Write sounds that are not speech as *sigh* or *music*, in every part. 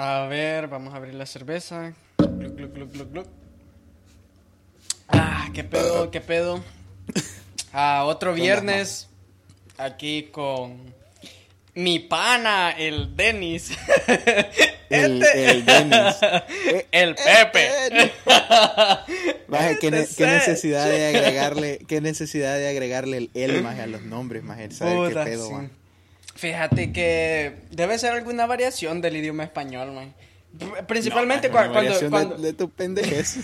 A ver, vamos a abrir la cerveza. Gluc, gluc, gluc, gluc, gluc. Ah, qué pedo, qué pedo. Ah, otro viernes aquí con mi pana, el Denis. *laughs* El, Este- el Denis. *laughs* El Pepe. Maje, ¿qué, ne- Este qué ser. necesidad de agregarle, qué necesidad de agregarle el el maje a los nombres, maje, ¿sabes Puta, qué pedo, sí. Fíjate que debe ser alguna variación del idioma español, man. Pr- Principalmente No, una cuando, variación cuando, de, de tu pendejez.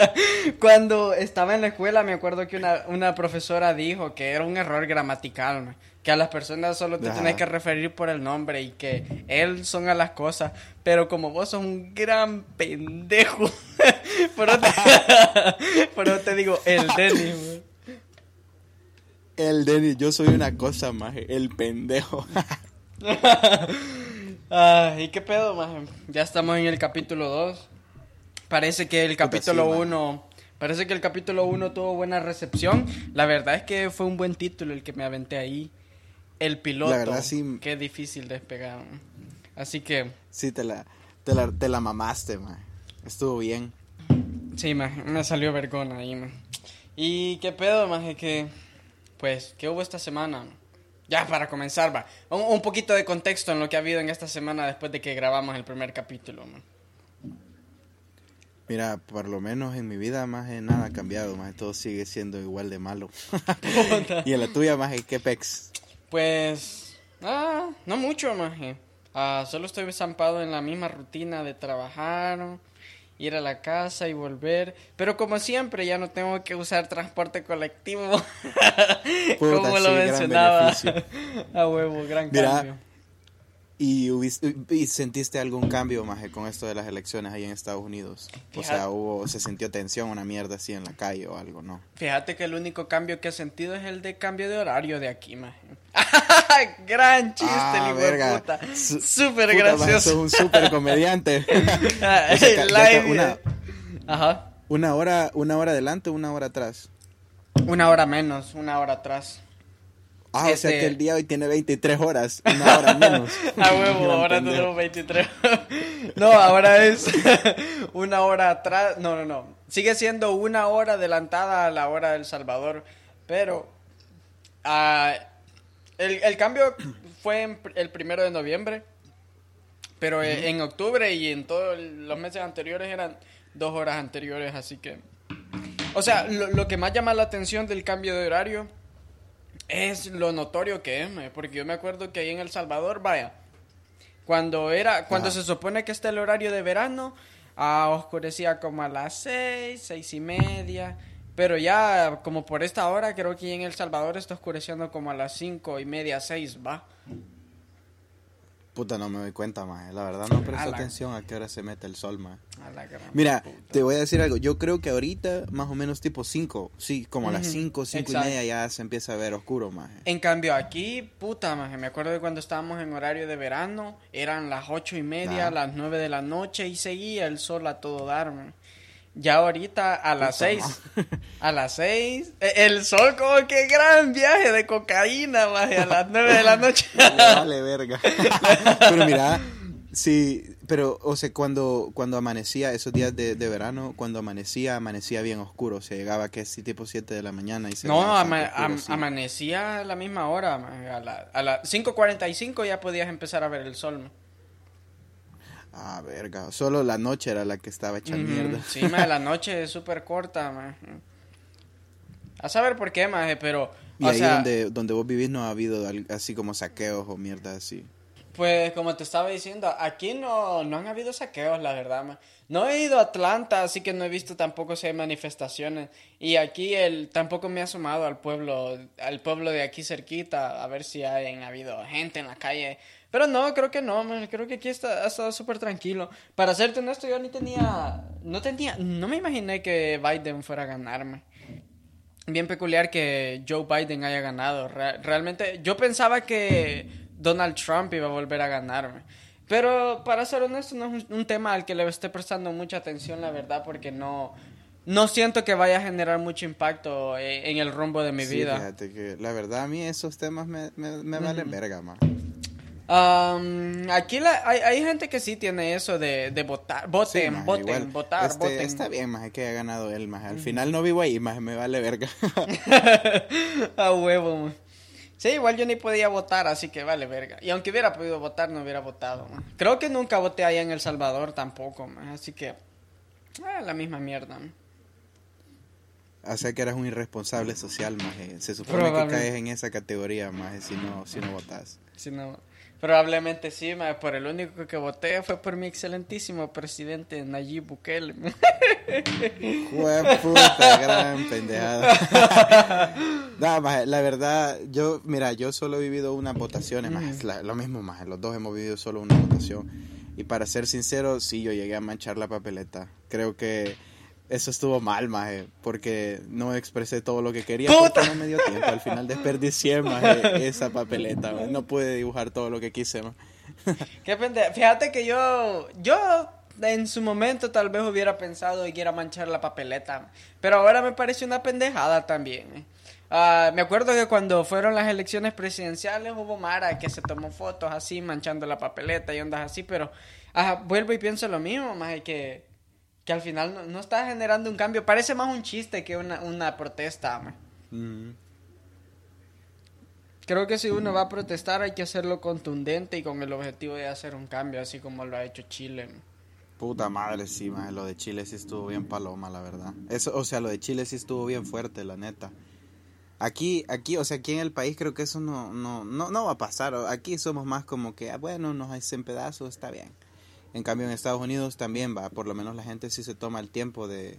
*laughs* cuando estaba en la escuela, me acuerdo que una, una profesora dijo que era un error gramatical, man, que a las personas solo te Ajá. tenés que referir por el nombre y que él son a las cosas, pero como vos sos un gran pendejo, *laughs* te, *laughs* por eso te digo, el Denis, man. El Denis, yo soy una cosa, maje, el pendejo. *laughs* Ay, ¿qué pedo, maje? Ya estamos en el capítulo 2. Parece que el capítulo sí, maje. 1... Parece que el capítulo 1 tuvo buena recepción. La verdad es que fue un buen título el que me aventé ahí. El piloto. La verdad, sí. Qué difícil despegar. Así que, sí, te la, te la, te la mamaste, maje. Estuvo bien. sí, maje, me salió vergona ahí, maje. ¿Y qué pedo, maje? Que, pues, ¿qué hubo esta semana? Ya, para comenzar, va. Un, un poquito de contexto en lo que ha habido en esta semana después de que grabamos el primer capítulo, man. Mira, por lo menos en mi vida, maje, nada ha cambiado, maje. Todo sigue siendo igual de malo. *laughs* *laughs* y en la tuya, maje, ¿qué pex? Pues, ah, no mucho, maje. Ah, solo estoy zampado en la misma rutina de trabajar, ir a la casa y volver. Pero como siempre, ya no tengo que usar transporte colectivo. *laughs* Puta, como sí, lo mencionaba. *laughs* A huevo, gran Mira, cambio. ¿Y, hubiste- y sentiste algún cambio, maje, con esto de las elecciones ahí en Estados Unidos? O sea, hubo, se sintió tensión, una mierda así en la calle o algo, ¿no? Fíjate que el único cambio que he sentido es el de cambio de horario de aquí, maje. *laughs* Gran chiste, Ah, verga. puta. Súper Puta, maje, gracioso. sos un súper comediante. O *laughs* *laughs* sea, una- Ajá. Una hora, una hora adelante, una hora atrás. Una hora menos, una hora atrás. Ah, o Este- sea que el día hoy tiene 23 horas, una hora menos. *laughs* A huevo, ahora tenemos 23. *laughs* no, ahora es *laughs* una hora atrás. No, no, no. Sigue siendo una hora adelantada a la hora del Salvador. Pero ah, el, el cambio fue en el primero de noviembre. Pero eh, en octubre y en todos los meses anteriores eran dos horas anteriores. Así que. O sea, lo, lo que más llama la atención del cambio de horario es lo notorio que es, porque yo me acuerdo que ahí en El Salvador, vaya, cuando era, cuando Ajá. se supone que está el horario de verano, ah, oscurecía como a las seis, seis y media, pero ya como por esta hora creo que en El Salvador está oscureciendo como a las cinco y media, seis, va. Puta, no me doy cuenta, maje. La verdad no A presto la- atención a qué hora se mete el sol. A gran Mira, puta. te voy a decir algo. Yo creo que ahorita, más o menos tipo 5, sí, como a las Ujú, 5, 5 y media ya se empieza a ver oscuro, maje. En cambio aquí, puta, maje, me acuerdo de cuando estábamos en horario de verano, eran las ocho y media, Ah. las nueve de la noche y seguía el sol a todo dar, man. Ya ahorita a las seis, a las seis, e- el sol como que gran viaje de cocaína, maje, a las nueve de la *laughs* noche. Vale, verga. pero mira, sí, pero, o sea, cuando, cuando amanecía, esos días de, de verano, cuando amanecía, amanecía bien oscuro. O sea, llegaba que sí, tipo 7 de la mañana y se No, veía ama- bastante oscuro, am- sí. amanecía a la misma hora, maje, a la- a las 5.45 ya podías empezar a ver el sol. Ah, verga. Solo la noche era la que estaba hecha Ujú, mierda. Sí, maje, la *laughs* noche es súper corta, maje. A saber por qué, maje, pero... Y o ahí sea, donde, donde vos vivís no ha habido así como saqueos o mierda así. Pues como te estaba diciendo, aquí no, no han habido saqueos, la verdad. ma. No he ido a Atlanta, así que no he visto tampoco si hay manifestaciones. Y aquí el, tampoco me he asomado al pueblo, al pueblo de aquí cerquita, a ver si hayan habido gente en la calle. Pero no, creo que no, man. creo que aquí está, ha estado súper tranquilo. Para serte honesto, yo ni tenía, no tenía, no me imaginé que Biden fuera a ganarme. Bien peculiar que Joe Biden haya ganado. Re- realmente, yo pensaba que Donald Trump iba a volver a ganarme. Pero para ser honesto, no es un, un tema al que le esté prestando mucha atención, la verdad, porque no, no siento que vaya a generar mucho impacto eh, en el rumbo de mi Sí, vida. fíjate que la verdad a mí esos temas me, me, me valen Ujú. verga, man. Am, aquí la, hay, hay gente que sí tiene eso de, de votar. Voten, voten, igual, votar, este, voten. Está bien, más que haya ganado él, más. Al final no vivo ahí, más me vale verga. *laughs* A huevo, man. Sí, igual yo ni podía votar, así que vale verga. Y aunque hubiera podido votar, no hubiera votado. man. Creo que nunca voté allá en El Salvador tampoco, man. así que... ah, la misma mierda. o sea que eras un irresponsable social, más. Se supone que caes en esa categoría, más, si no, si no votas. Si no, probablemente sí, man, por el único que voté fue por mi excelentísimo presidente Nayib Bukele. Jue puta, gran pendejada. *laughs* Nada más, la verdad, yo, mira, yo solo he vivido unas votaciones, más, lo mismo más, los dos hemos vivido solo una votación. Y para ser sincero, sí, yo llegué a manchar la papeleta. Creo que eso estuvo mal, maje, porque no expresé todo lo que quería, ¡Puta! porque no me dio tiempo. Al final desperdicié, maje, esa papeleta, maje. No pude dibujar todo lo que quise, maje. *laughs* Qué pendejo. Fíjate que yo, yo en su momento tal vez hubiera pensado en ir a manchar la papeleta, pero ahora me parece una pendejada también. Ah, me acuerdo que cuando fueron las elecciones presidenciales hubo Mara que se tomó fotos así manchando la papeleta y ondas así, pero ajá, vuelvo y pienso lo mismo, más que, que al final no, no está generando un cambio. Parece más un chiste que una, una protesta. Mm. Creo que si uno va a protestar hay que hacerlo contundente y con el objetivo de hacer un cambio, así como lo ha hecho Chile. Puta madre, sí, lo de Chile sí estuvo bien paloma, la verdad. Eso, o sea, lo de Chile sí estuvo bien fuerte, la neta. Aquí, aquí, o sea, aquí en el país creo que eso no, no, no, no va a pasar. Aquí somos más como que, ah, bueno, nos hacen pedazos, está bien. En cambio, en Estados Unidos también va, por lo menos la gente sí se toma el tiempo de,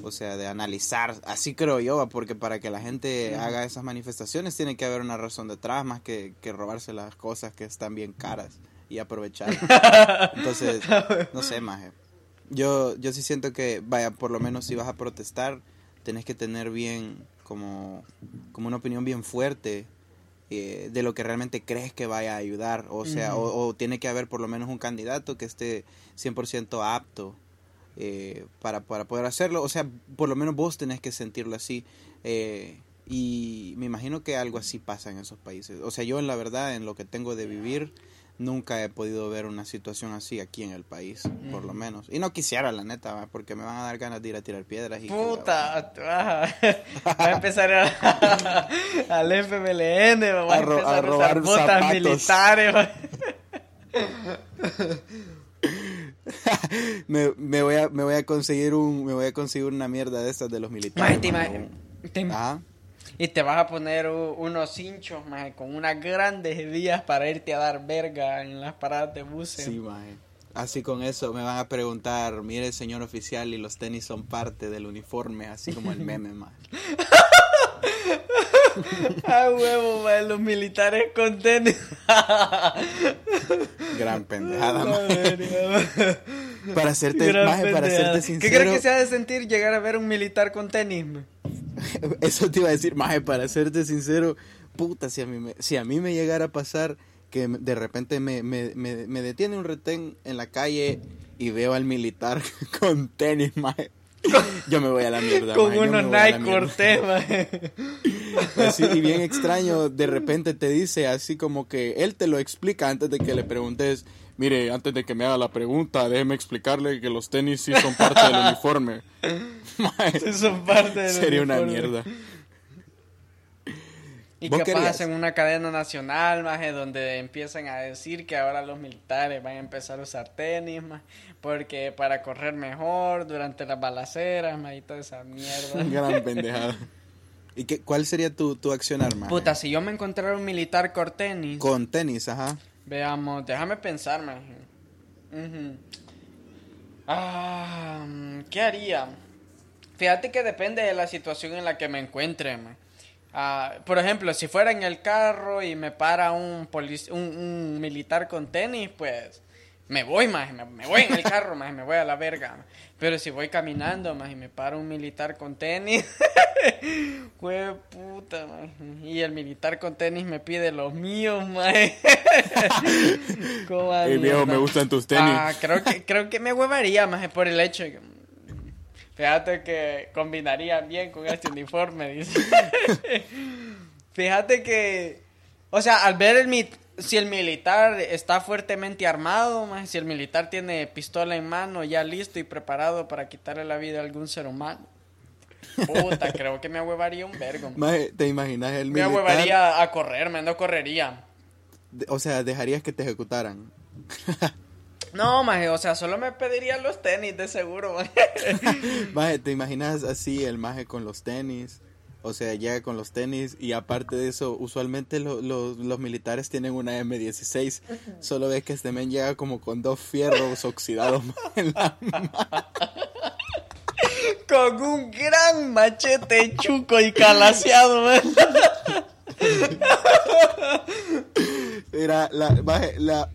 o sea, de analizar. Así creo yo, va, porque para que la gente haga esas manifestaciones tiene que haber una razón detrás, más que, que robarse las cosas que están bien caras y aprovechar. *laughs* Entonces, no sé, maje. Yo, yo sí siento que, vaya, por lo menos si vas a protestar, tenés que tener bien, como, como una opinión bien fuerte eh, de lo que realmente crees que vaya a ayudar. O sea, o, o tiene que haber por lo menos un candidato que esté 100% apto eh, para, para poder hacerlo. O sea, por lo menos vos tenés que sentirlo así. Eh, y me imagino que algo así pasa en esos países. O sea, yo en la verdad, en lo que tengo de vivir, nunca he podido ver una situación así aquí en el país, por lo menos. Y no quisiera, la neta, ¿va? porque me van a dar ganas de ir a tirar piedras. Y Puta, *laughs* va a empezar a- *laughs* al FMLN, va a, A ro- robar botas zapatos. militares. *laughs* me, me voy a me voy a conseguir un me voy a conseguir una mierda de estas de los militares. Maje, te Ajá. Y te vas a poner unos hinchos, maje, con unas grandes vías para irte a dar verga en las paradas de buses. Sí, maje. Así con eso me van a preguntar, mire señor oficial, y los tenis son parte del uniforme, así como el meme, maje. *laughs* Ah, huevo, maje, los militares con tenis. *laughs* Gran pendejada, maje. Para maje, para pendejada. serte ¿Qué sincero, crees que se ha de sentir llegar a ver un militar con tenis? maje? *laughs* eso te iba a decir, maje, para serte sincero, puta, si a mí me, si a mí me llegara a pasar que de repente me, me, me, me detiene un retén en la calle y veo al militar *laughs* con tenis, maje. Yo me voy a la mierda. Con unos Nike. Cortez. *laughs* Así, y bien extraño, de repente te dice así como que él te lo explica antes de que le preguntes, mire, antes de que me haga la pregunta, déjeme explicarle que los tenis sí son parte del uniforme. *laughs* Sí, son parte del Sería una mierda. Y ¿Vos capaz querías? hacen una cadena nacional, maje, donde empiezan a decir que ahora los militares van a empezar a usar tenis, maje, porque para correr mejor durante las balaceras, maje, y toda esa mierda. *laughs* Gran pendejada. ¿Y qué, cuál sería tu, tu accionar, maje? Puta, si yo me encontrara un militar con tenis, Con tenis, ajá. Veamos, déjame pensar, maje. Ujú. Ah, ¿qué haría? Fíjate que depende de la situación en la que me encuentre. Ah, por ejemplo, si fuera en el carro y me para un, un, un militar con tenis, pues me voy más, me, me voy en el carro más, me voy a la verga. maje. Pero si voy caminando más y me para un militar con tenis, *laughs* fue puta, maje. y el militar con tenis me pide los míos, maje. *laughs* ¿Cómo a Ey, viejo, me gustan tus tenis. Ah, creo que creo que me huevaría más por el hecho de que Fíjate que combinaría bien con este uniforme, dice. *laughs* Fíjate que, o sea, al ver el mi, si el militar está fuertemente armado, maje, si el militar tiene pistola en mano, ya listo y preparado para quitarle la vida a algún ser humano. Puta, creo que me ahuevaría un vergo. Maje, ¿te imaginas el Me militar? ahuevaría a correr, me no correría. O sea, dejarías que te ejecutaran. *laughs* No, maje, o sea, solo me pediría los tenis de seguro, maje. *laughs* Maje, ¿te imaginas así el maje con los tenis? O sea, llega con los tenis y aparte de eso, usualmente lo- lo- los militares tienen una M16. Solo ves que este men llega como con dos fierros oxidados *laughs* en la Con un gran machete chuco y calaseado, maje. *laughs* Era la, la,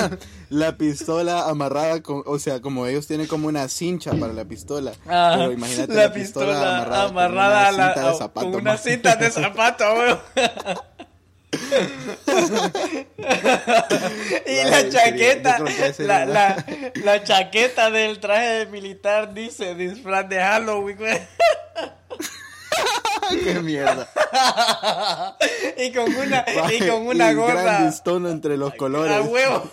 *laughs* la pistola amarrada con, o sea, como ellos tienen como una cincha para la pistola. Ah, pero imagínate la pistola amarrada, con a una la, cinta de a- zapato. con una cinta de zapato, weón. *laughs* y la chaqueta, la, la, la chaqueta del traje de militar dice disfraz de Halloween, güey. *laughs* Qué mierda. *laughs* y con una, y Maje, con una y gorra. entre los colores. A huevo.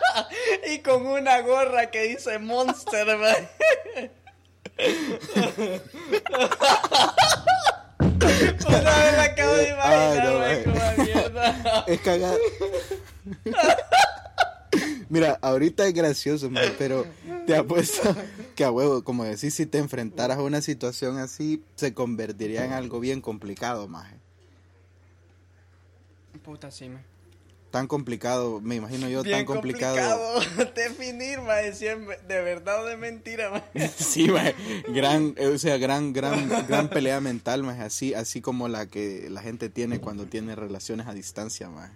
*laughs* y con una gorra que dice Monster, man. *laughs* Una vez la acabo de Ay, imaginar, mierda. Es cagada. Mira, ahorita es gracioso, man, pero te apuesto que a huevo, como decís, si te enfrentaras a una situación así, se convertiría en algo bien complicado, maje. Puta, sí, man. Tan complicado, me imagino yo, Bien tan complicado. complicado *laughs* definir, es de verdad o de mentira, man. *laughs* Sí, maje, gran, eh, o sea, gran, gran, gran pelea mental, maje, así, así como la que la gente tiene cuando tiene relaciones a distancia, maje.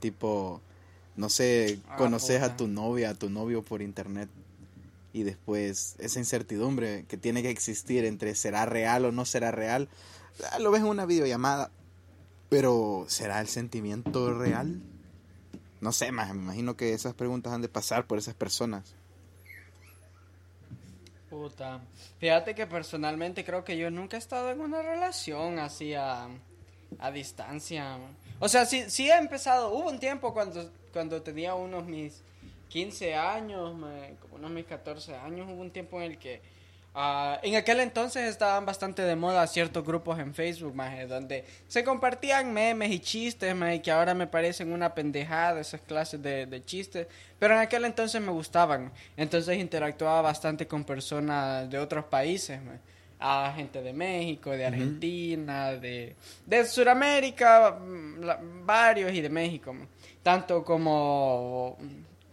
Tipo, no sé, Ah, conoces puta. a tu novia, a tu novio por internet y después esa incertidumbre que tiene que existir entre será real o no será real, lo ves en una videollamada, pero ¿será el sentimiento real? No sé, maje, me imagino que esas preguntas han de pasar por esas personas. Puta. Fíjate que personalmente creo que yo nunca he estado en una relación así a, a distancia. O sea, sí, sí he empezado. Hubo un tiempo cuando, cuando tenía unos mis 15 años, como unos mis 14 años, hubo un tiempo en el que... ah, en aquel entonces estaban bastante de moda ciertos grupos en Facebook, maje, donde se compartían memes y chistes, maje, que ahora me parecen una pendejada esas clases de, de chistes, pero en aquel entonces me gustaban, entonces interactuaba bastante con personas de otros países, maje, a gente de México, de Argentina, de, de Sudamérica, mm, varios y de México, maje. tanto como,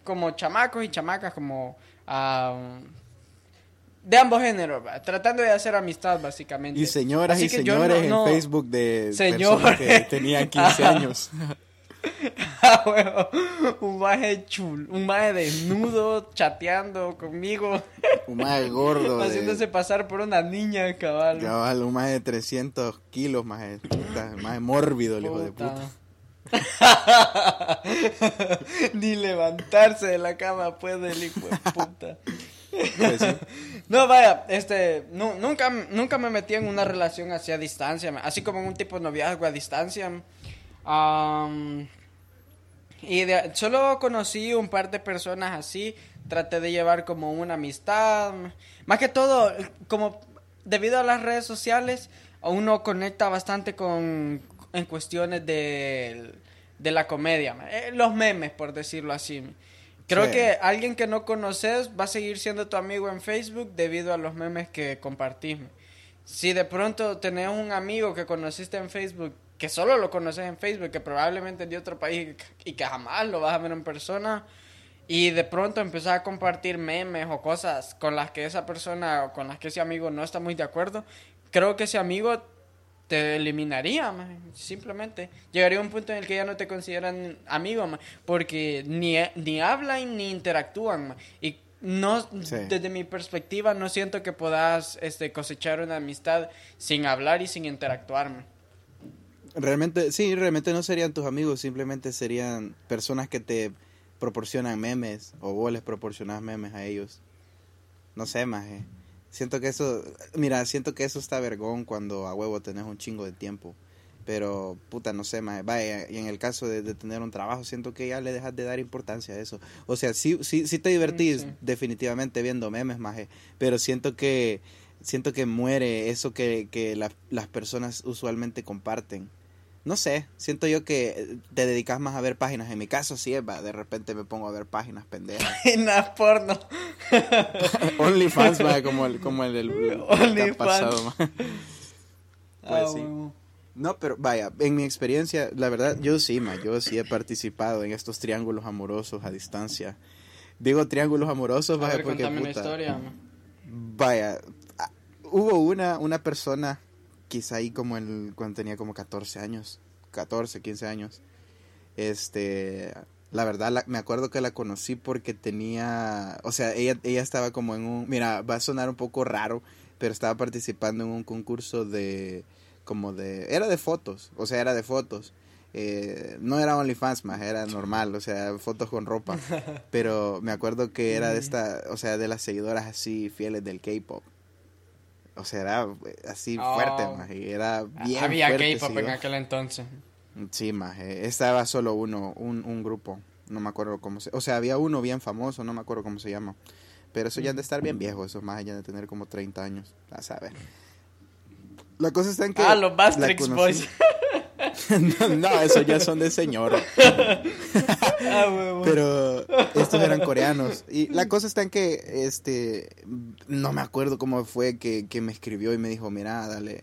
como chamacos y chamacas, como... ah, de ambos géneros, va, tratando de hacer amistad básicamente. Y señoras Así y señores no- no- en Facebook de personas que tenían 15 Ajá. años. *laughs* Ah, un maje chul, un maje desnudo chateando conmigo, Un más gordo. de- haciéndose pasar por una niña, cabal. Cabal, un más de 300 kilos, más de, puta, de mórbido el hijo de puta. *laughs* Ni levantarse de la cama puede el hijo de puta. Pues. *laughs* No, vaya, este, nu- nunca, nunca me metí en una relación así a distancia, así como en un tipo de noviazgo a distancia. Y solo conocí un par de personas así, traté de llevar como una amistad. Más que todo, como debido a las redes sociales, uno conecta bastante con, en cuestiones de, de la comedia, eh, los memes, por decirlo así. Creo Sí. que alguien que no conoces va a seguir siendo tu amigo en Facebook debido a los memes que compartís. Si de pronto tenés un amigo que conociste en Facebook, que solo lo conoces en Facebook, que probablemente es de otro país y que jamás lo vas a ver en persona, y de pronto empezás a compartir memes o cosas con las que esa persona o con las que ese amigo no está muy de acuerdo, creo que ese amigo te eliminaría, man, simplemente. Llegaría un punto en el que ya no te consideran amigo, man, porque ni, ni hablan ni interactúan. man, y no, Sí. desde mi perspectiva, no siento que puedas este, cosechar una amistad sin hablar y sin interactuar. Realmente, sí, realmente no serían tus amigos, simplemente serían personas que te proporcionan memes o vos les proporcionás memes a ellos. No sé, maje. Siento que eso, mira, siento que eso está vergón cuando a huevo tenés un chingo de tiempo Pero, puta, no sé. Vaya, y en el caso de, de tener un trabajo, siento que ya le dejas de dar importancia a eso. O sea, sí, sí, sí te divertís sí. definitivamente viendo memes, maje. Pero siento que, siento que muere eso que, que la- las personas usualmente comparten. No sé, siento yo que eh, te dedicas más a ver páginas. En mi caso, sí, va, de repente me pongo a ver páginas pendejas. *laughs* Páginas porno. *laughs* OnlyFans, como el, como el del pasado, maje. Ah, Pues sí. No, pero vaya, en mi experiencia, la verdad, yo sí, ma, yo sí he participado en estos triángulos amorosos a distancia. Digo triángulos amorosos, A vaya, ver, porque contame una puta, historia. ma. vaya, ah, hubo una, una persona, quizá ahí como el, cuando tenía como 14 años, 14, 15 años, este, la verdad, la- me acuerdo que la conocí porque tenía, o sea, ella, ella estaba como en un, mira, va a sonar un poco raro, pero estaba participando en un concurso de, como de, era de fotos, o sea, era de fotos. Eh, no era OnlyFans más, era normal, o sea, fotos con ropa. *laughs* Pero me acuerdo que era de esta, o sea, de las seguidoras así fieles del K-pop. O sea, era eh, así Oh. fuerte, más, y era bien Había K-pop en aquel entonces. Sí, más, estaba solo uno, un, un grupo, no me acuerdo cómo se, o sea, había uno bien famoso, no me acuerdo cómo se llama. Pero eso ya han de estar bien viejo, esos más ya de tener como 30 años, a saber. La cosa está en que Ah, los Bastrix Boys. *laughs* no, *laughs* no, eso ya son de señora. *laughs* ah. Pero estos eran coreanos. Y la cosa está en que, este, no me acuerdo cómo fue que, que me escribió y me dijo, mira, dale,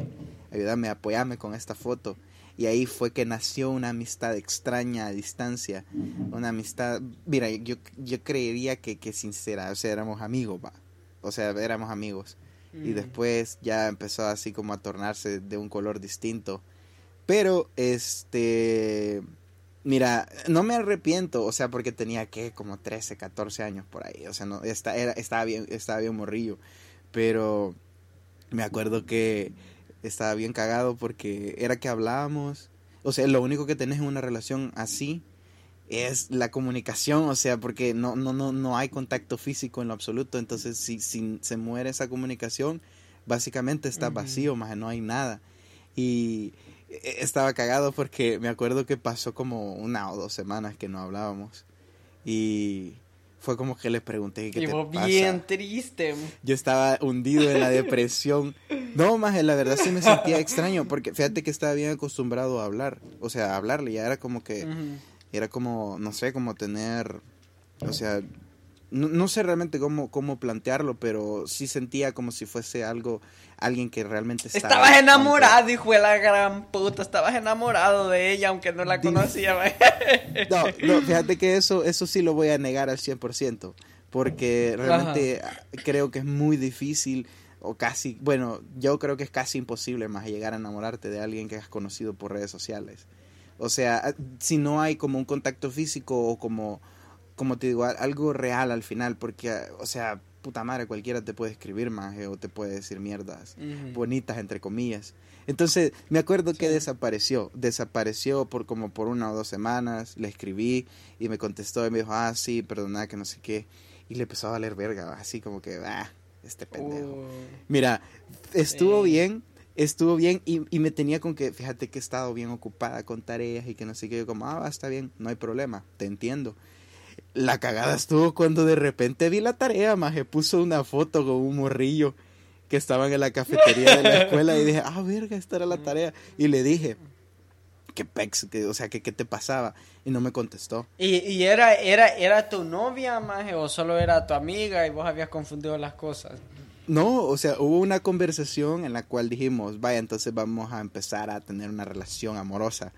ayúdame, apoyame con esta foto. Y ahí fue que nació una amistad extraña a distancia. Una amistad, mira, yo, yo creería que, que sincera, o sea, éramos amigos, va. O sea, éramos amigos. Y Mm. después ya empezó así como a tornarse de un color distinto. Pero, este, mira, no me arrepiento, o sea, porque tenía que como 13, 14 años por ahí, o sea, no, está, era, estaba bien, estaba bien morrillo, pero me acuerdo que estaba bien cagado porque era que hablábamos, o sea, lo único que tenés en una relación así es la comunicación, o sea, porque no, no, no, no hay contacto físico en lo absoluto, entonces si, si se muere esa comunicación, básicamente está vacío, más no hay nada. Y estaba cagado porque me acuerdo que pasó como una o dos semanas que no hablábamos. Y fue como que le pregunté qué te pasa. bien triste. Yo estaba hundido en la depresión. No, más la verdad sí me sentía extraño porque fíjate que estaba bien acostumbrado a hablar, o sea, a hablarle, ya era como que era como, no sé, como tener, o sea, no, no sé realmente cómo, cómo plantearlo, pero sí sentía como si fuese algo, alguien que realmente estaba... Estabas enamorado, hijo de la gran puta. Estabas enamorado de ella, aunque no la conocía. No, no, *laughs* fíjate que eso, eso sí lo voy a negar al 100%, porque realmente creo que es muy difícil, o casi, bueno, yo creo que es casi imposible más llegar a enamorarte de alguien que has conocido por redes sociales. O sea, si no hay como un contacto físico o como, como te digo, algo real al final, porque, o sea, puta madre, cualquiera te puede escribir más o te puede decir mierdas bonitas entre comillas. Entonces, me acuerdo que desapareció, desapareció por como por una o dos semanas, le escribí y me contestó y me dijo, ah, sí, perdona, que no sé qué. Y le empezó a valer verga, así como que, ah, este pendejo. Uh, Mira, estuvo bien, estuvo bien y, y me tenía con que, fíjate que he estado bien ocupada con tareas y que no sé qué, yo como, ah, va, está bien, no hay problema, te entiendo. La cagada estuvo cuando de repente vi la tarea, maje, puso una foto con un morrillo que estaban en la cafetería de la *laughs* escuela y dije, ah, verga, esta era la tarea. Y le dije, ¿qué pex? Que, o sea, ¿qué, ¿qué te pasaba? Y no me contestó. ¿Y, y era, era, era tu novia, maje, o solo era tu amiga y vos habías confundido las cosas? No, o sea, hubo una conversación en la cual dijimos, vaya, entonces vamos a empezar a tener una relación amorosa.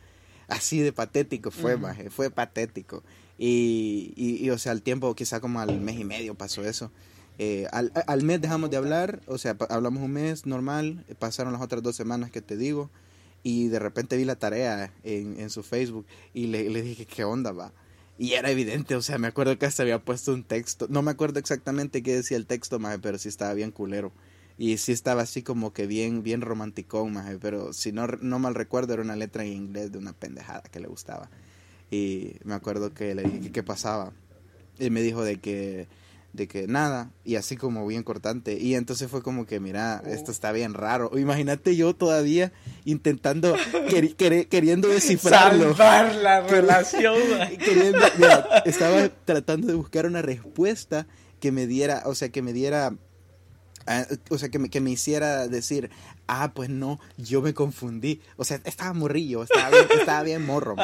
Así de patético fue, Ujú. maje, fue patético. Y, y, y, o sea, al tiempo, quizá como al mes y medio pasó eso. Eh, al, al mes dejamos de hablar, o sea, hablamos un mes normal, eh, pasaron las otras dos semanas que te digo, y de repente vi la tarea en, en su Facebook y le, dije, ¿qué onda va? Y era evidente, o sea, me acuerdo que hasta había puesto un texto, no me acuerdo exactamente qué decía el texto, maje, pero sí estaba bien culero. Y sí estaba así como que bien, bien romanticón, pero si no, no mal recuerdo era una letra en inglés de una pendejada que le gustaba. Y me acuerdo que le dije que qué pasaba. Y me dijo de que, de que nada, y así como bien cortante. Y entonces fue como que, mira, esto está bien raro. Imagínate yo todavía intentando, *laughs* queriendo descifrarlo. Salvar la *laughs* relación. *laughs* estaba tratando de buscar una respuesta que me diera, o sea, que me diera ah, o sea, que me, que me hiciera decir, ah, pues no, yo me confundí. O sea, estaba morrillo, estaba bien, *laughs* estaba bien morro.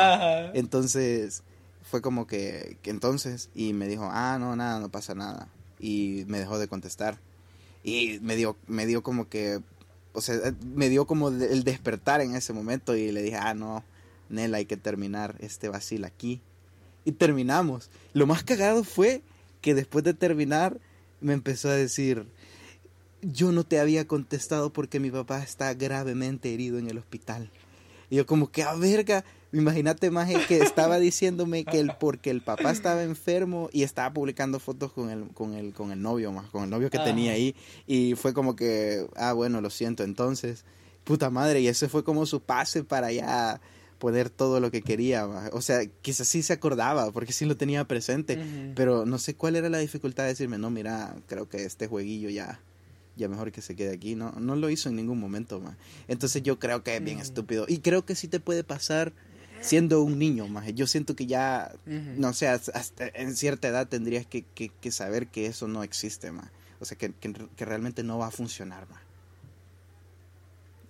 Entonces, fue como que, que, entonces, y me dijo, ah, no, nada, no pasa nada. Y me dejó de contestar. Y me dio, me dio como que, o sea, me dio como el despertar en ese momento y le dije, ah, no, Nela, hay que terminar este vacil aquí. Y terminamos. Lo más cagado fue que después de terminar me empezó a decir, yo no te había contestado porque mi papá está gravemente herido en el hospital. Y yo como que, a ah, verga, imagínate más que estaba diciéndome que el, porque el papá estaba enfermo y estaba publicando fotos con el, con el, con el novio más, con el novio que tenía ahí. Y fue como que, ah, bueno, lo siento, entonces, puta madre, y ese fue como su pase para ya poner todo lo que quería. O sea, quizás sí se acordaba, porque sí lo tenía presente, pero no sé cuál era la dificultad de decirme, no, mira, creo que este jueguillo ya ya mejor que se quede aquí. No, no lo hizo en ningún momento, más. Entonces yo creo que es bien mm. estúpido. Y creo que sí te puede pasar siendo un niño, más. Yo siento que ya, no sé, hasta en cierta edad tendrías que, que, saber que eso no existe, más. O sea, que, que, realmente no va a funcionar, más.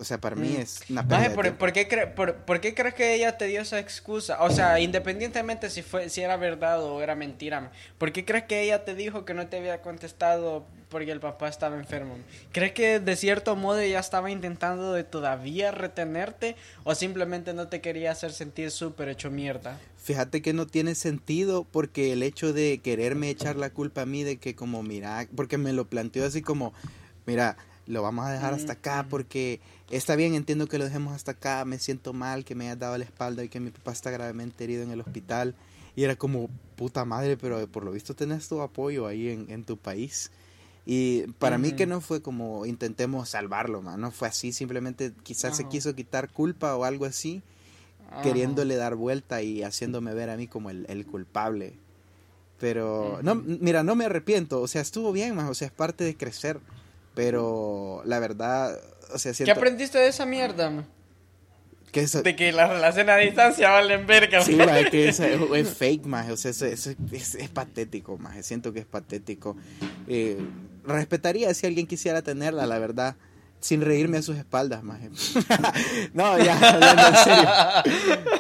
O sea, para mí mm. es una pérdida ¿por, ¿por, qué por, ¿por, qué crees que ella te dio esa excusa? O sea, independientemente si fue si era verdad o era mentira, ¿por qué crees que ella te dijo que no te había contestado porque el papá estaba enfermo? ¿Crees que de cierto modo ella estaba intentando de todavía retenerte o simplemente no te quería hacer sentir súper hecho mierda? Fíjate que no tiene sentido porque el hecho de quererme echar la culpa a mí de que como mira, porque me lo planteó así como, mira, lo vamos a dejar hasta acá porque está bien, entiendo que lo dejemos hasta acá, me siento mal que me hayas dado la espalda y que mi papá está gravemente herido en el hospital. Y era como, puta madre, pero por lo visto tenés tu apoyo ahí en, tu país. Y para mí que no fue como intentemos salvarlo, man. no fue así, simplemente quizás se quiso quitar culpa o algo así, queriéndole dar vuelta y haciéndome ver a mí como el, culpable. Pero, no, mira, no me arrepiento, o sea, estuvo bien, más, o sea, es parte de crecer. Pero la verdad, o sea, ¿Qué aprendiste de esa mierda, De que la relación a distancia valen verga. Sí, que *laughs* es, fake, más. O sea, es, es, patético, más. Siento que es patético. Eh, respetaría si alguien quisiera tenerla, la verdad. Sin reírme a sus espaldas, más. *laughs* no, ya,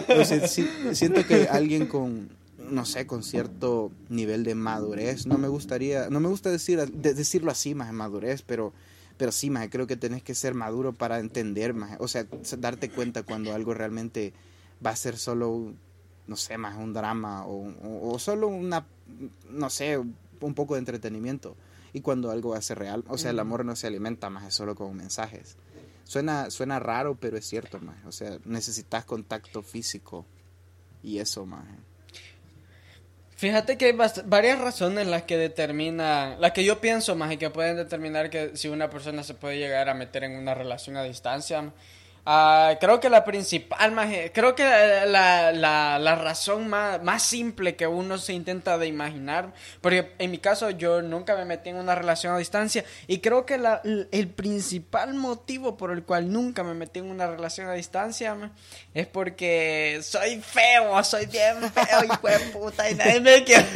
en serio. siento que alguien con no sé, con cierto nivel de madurez. No me gustaría, no me gusta decir, decirlo así, más madurez, pero, pero sí, más creo que tenés que ser maduro para entender, más, o sea, darte cuenta cuando algo realmente va a ser solo, no sé, más un drama o, o, solo una, no sé, un poco de entretenimiento. Y cuando algo va a ser real, o sea, el amor no se alimenta más, es solo con mensajes. Suena, suena raro, pero es cierto, más. O sea, necesitas contacto físico y eso, más. Fíjate que hay varias razones las que determina, las que yo pienso más y que pueden determinar que si una persona se puede llegar a meter en una relación a distancia. Uh, creo que la principal, creo que la, la, la razón más, más, simple que uno se intenta de imaginar, porque en mi caso yo nunca me metí en una relación a distancia y creo que la, el principal motivo por el cual nunca me metí en una relación a distancia es porque soy feo, soy bien feo, hijo de puta, y nadie me quiere.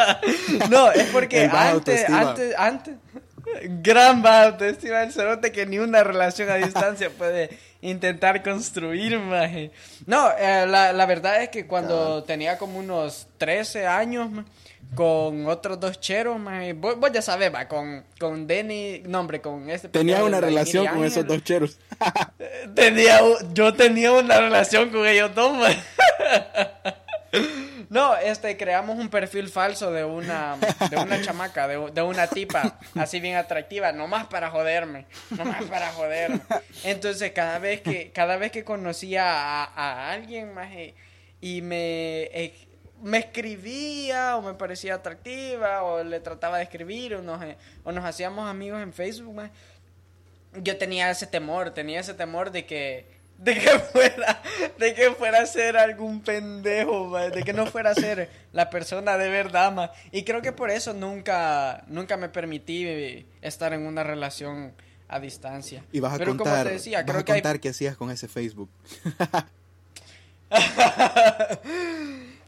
*laughs* no, es porque antes, antes, antes, *laughs* gran baja autoestima del cerote que ni una relación a distancia puede intentar construir, maje. No, eh, la, la, verdad es que cuando tenía como unos 13 años, con otros dos cheros, maje, vos, ya sabés, va, con, con Denny, no hombre, con este... Tenía una relación con esos dos cheros. *laughs* tenía, yo tenía una relación con ellos dos, maje. *laughs* No, este, creamos un perfil falso de una, de una *laughs* chamaca, de, de, una tipa, así bien atractiva, nomás para joderme, nomás para joderme. Entonces, cada vez que, cada vez que conocía a, a alguien más eh, y me, eh, me escribía o me parecía atractiva o le trataba de escribir o nos, eh, o nos hacíamos amigos en Facebook, yo tenía ese temor, tenía ese temor de que de que fuera, de que fuera a ser algún pendejo, de que no fuera a ser la persona de verdad, Y creo que por eso nunca, nunca me permití estar en una relación a distancia. Y vas a Pero como contar, te decía, vas creo a que hay- contar qué hacías con ese Facebook. *laughs*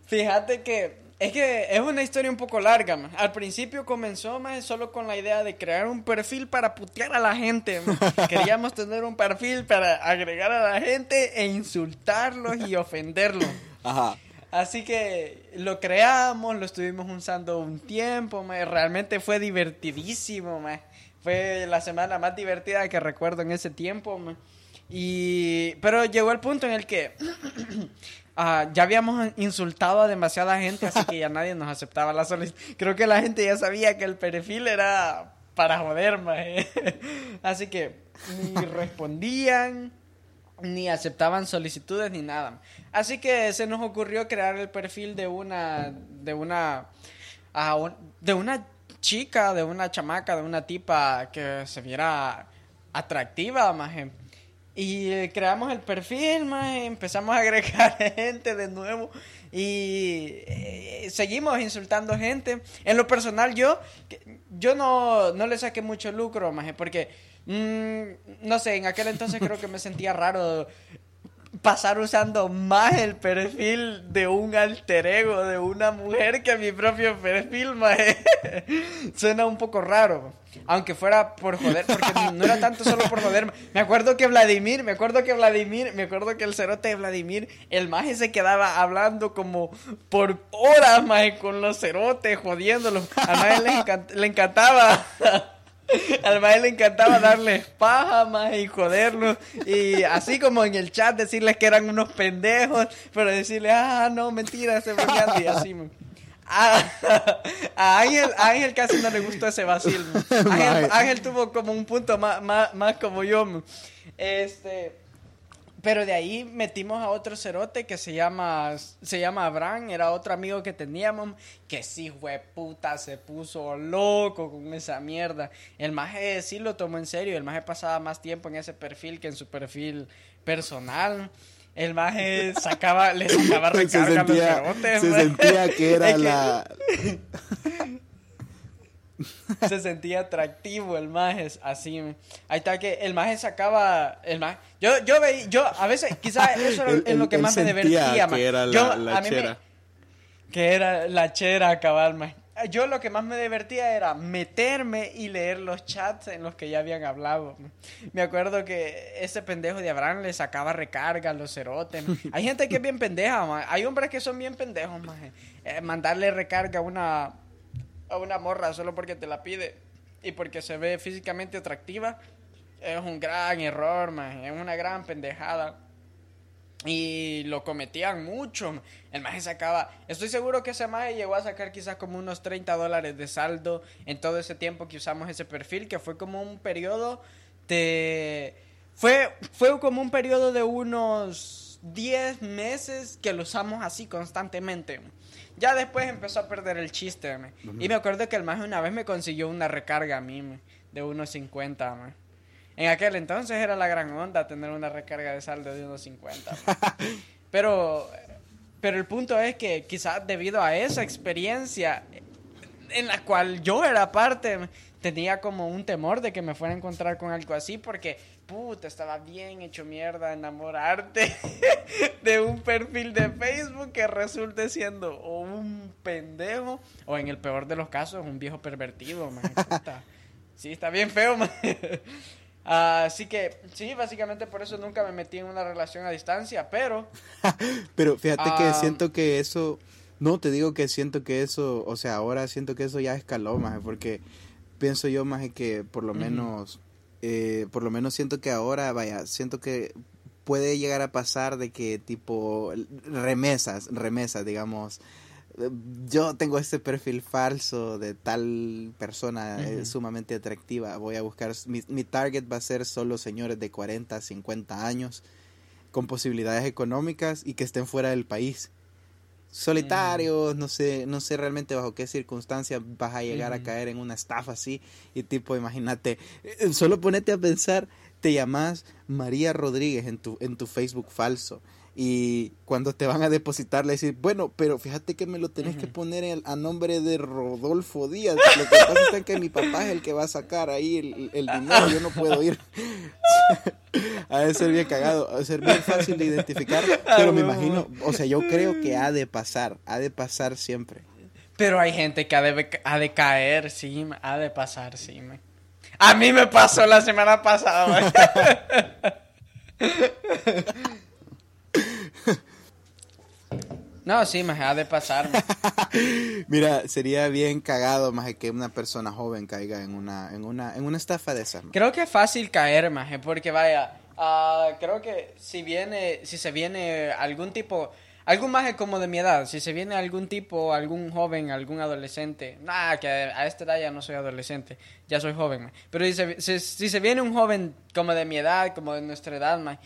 Fíjate que es que es una historia un poco larga, man. Al principio comenzó más solo con la idea de crear un perfil para putear a la gente. man. *laughs* Queríamos tener un perfil para agregar a la gente e insultarlos y ofenderlos. Ajá. Así que lo creamos, lo estuvimos usando un tiempo, realmente fue divertidísimo, ma. fue la semana más divertida que recuerdo en ese tiempo. Y pero llegó el punto en el que *clears throat* ah, ya habíamos insultado a demasiada gente, así que ya nadie nos aceptaba la solicitud. Creo que la gente ya sabía que el perfil era para joder, ma. *laughs* así que ni respondían ni aceptaban solicitudes ni nada. Así que se nos ocurrió crear el perfil de una de una un- de una chica, de una chamaca, de una tipa que se viera atractiva, maje. Y eh, creamos el perfil, maje, empezamos a agregar *laughs* gente de nuevo y eh, seguimos insultando gente. En lo personal yo yo no, no le saqué mucho lucro, maje, porque mm, no sé, en aquel entonces creo que me sentía raro pasar usando más el perfil de un alter ego de una mujer que mi propio perfil, maje. *laughs* Suena un poco raro. Aunque fuera por joder, porque no era tanto solo por joder. Me acuerdo que Vladimir, me acuerdo que Vladimir, me acuerdo que el cerote de Vladimir, el maje se quedaba hablando como por horas, maje, con los cerotes, jodiéndolos. Al maje le, encant- le encantaba. *laughs* *laughs* Al maje le encantaba darles paja, más y joderlos. Y así como en el chat decirles que eran unos pendejos, pero decirles, ah, no, mentira, ese bromeando y así, man. *laughs* A, a Ángel, a Ángel casi no le gustó ese vacil. *laughs* Ángel, tuvo como un punto más, más, más como yo. man. Este, pero de ahí metimos a otro cerote que se llama se llama Abraham, era otro amigo que teníamos, que sí, güey, puta, se puso loco con esa mierda. El maje sí lo tomó en serio, el maje pasaba más tiempo en ese perfil que en su perfil personal. El maje sacaba, le sacaba *laughs* se recarga a los sentía, cerotes, se man. sentía que era *laughs* Es que- la... *laughs* *laughs* se sentía atractivo el maje así ahí está que el maje sacaba el maje yo yo veía yo a veces quizás *laughs* eso era Él- en lo que más me divertía que era la- Yo, la a mí me- chera. que era la chera cabal maje. yo lo que más me divertía era meterme y leer los chats en los que ya habían hablado. Me acuerdo que ese pendejo de Abraham le sacaba recarga a los cerotes. Hay gente que es bien pendeja, hay hombres que son bien pendejos, maje. Eh, mandarle recarga a una a una morra solo porque te la pide y porque se ve físicamente atractiva es un gran error, man. Es una gran pendejada. Y lo cometían mucho. man. El maje sacaba. Estoy seguro que ese maje llegó a sacar quizás como unos 30 dólares de saldo en todo ese tiempo que usamos ese perfil, que fue como un periodo de. Fue, fue como un periodo de unos 10 meses que lo usamos así constantemente. Ya después empezó a perder el chiste, man. Y me acuerdo que el maje una vez me consiguió una recarga a mí, de unos 50, man. En aquel entonces era la gran onda tener una recarga de saldo de unos 50. man. Pero, pero el punto es que quizás debido a esa experiencia en la cual yo era parte, tenía como un temor de que me fuera a encontrar con algo así porque, puta, estaba bien hecho mierda enamorarte *laughs* de un perfil de Facebook que resulte siendo o un pendejo o en el peor de los casos un viejo pervertido, man, *laughs* puta. Sí, está bien feo, man. *laughs* Así que, sí, básicamente por eso nunca me metí en una relación a distancia, pero... Pero fíjate que Ah. siento que eso, no te digo que siento que eso, o sea, ahora siento que eso ya escaló más, porque pienso yo más que por lo menos, eh, por lo menos siento que ahora, vaya, siento que puede llegar a pasar de que tipo remesas, remesas, digamos. eh, Yo tengo este perfil falso de tal persona eh, sumamente atractiva. Voy a buscar, mi, mi target va a ser solo señores de 40, 50 años con posibilidades económicas y que estén fuera del país. Solitarios, no sé, no sé realmente bajo qué circunstancias vas a llegar a caer en una estafa así y tipo, imagínate, eh, solo ponete a pensar te llamas María Rodríguez en tu, en tu Facebook falso. Y cuando te van a depositar, le decís, bueno, pero fíjate que me lo tenés que poner a nombre de Rodolfo Díaz. Lo que pasa es que mi papá es el que va a sacar ahí el, el dinero, yo no puedo ir. *laughs* ha de ser bien cagado, ha de ser bien fácil de identificar, pero me imagino, o sea, yo creo que ha de pasar, ha de pasar siempre. Pero hay gente que ha de, ha de caer, sí, ha de pasar, sí. A mí me pasó la semana pasada. *laughs* No, sí, me ha de pasar. *laughs* Mira, sería bien cagado más que una persona joven caiga en una, en una, en una estafa de esas. Creo que es fácil caer, más porque vaya, uh, creo que si viene, si se viene algún tipo, algún más como de mi edad, si se viene algún tipo, algún joven, algún adolescente, nada, que a esta edad ya no soy adolescente, ya soy joven, pero si se, si, se viene un joven como de mi edad, como de nuestra edad, más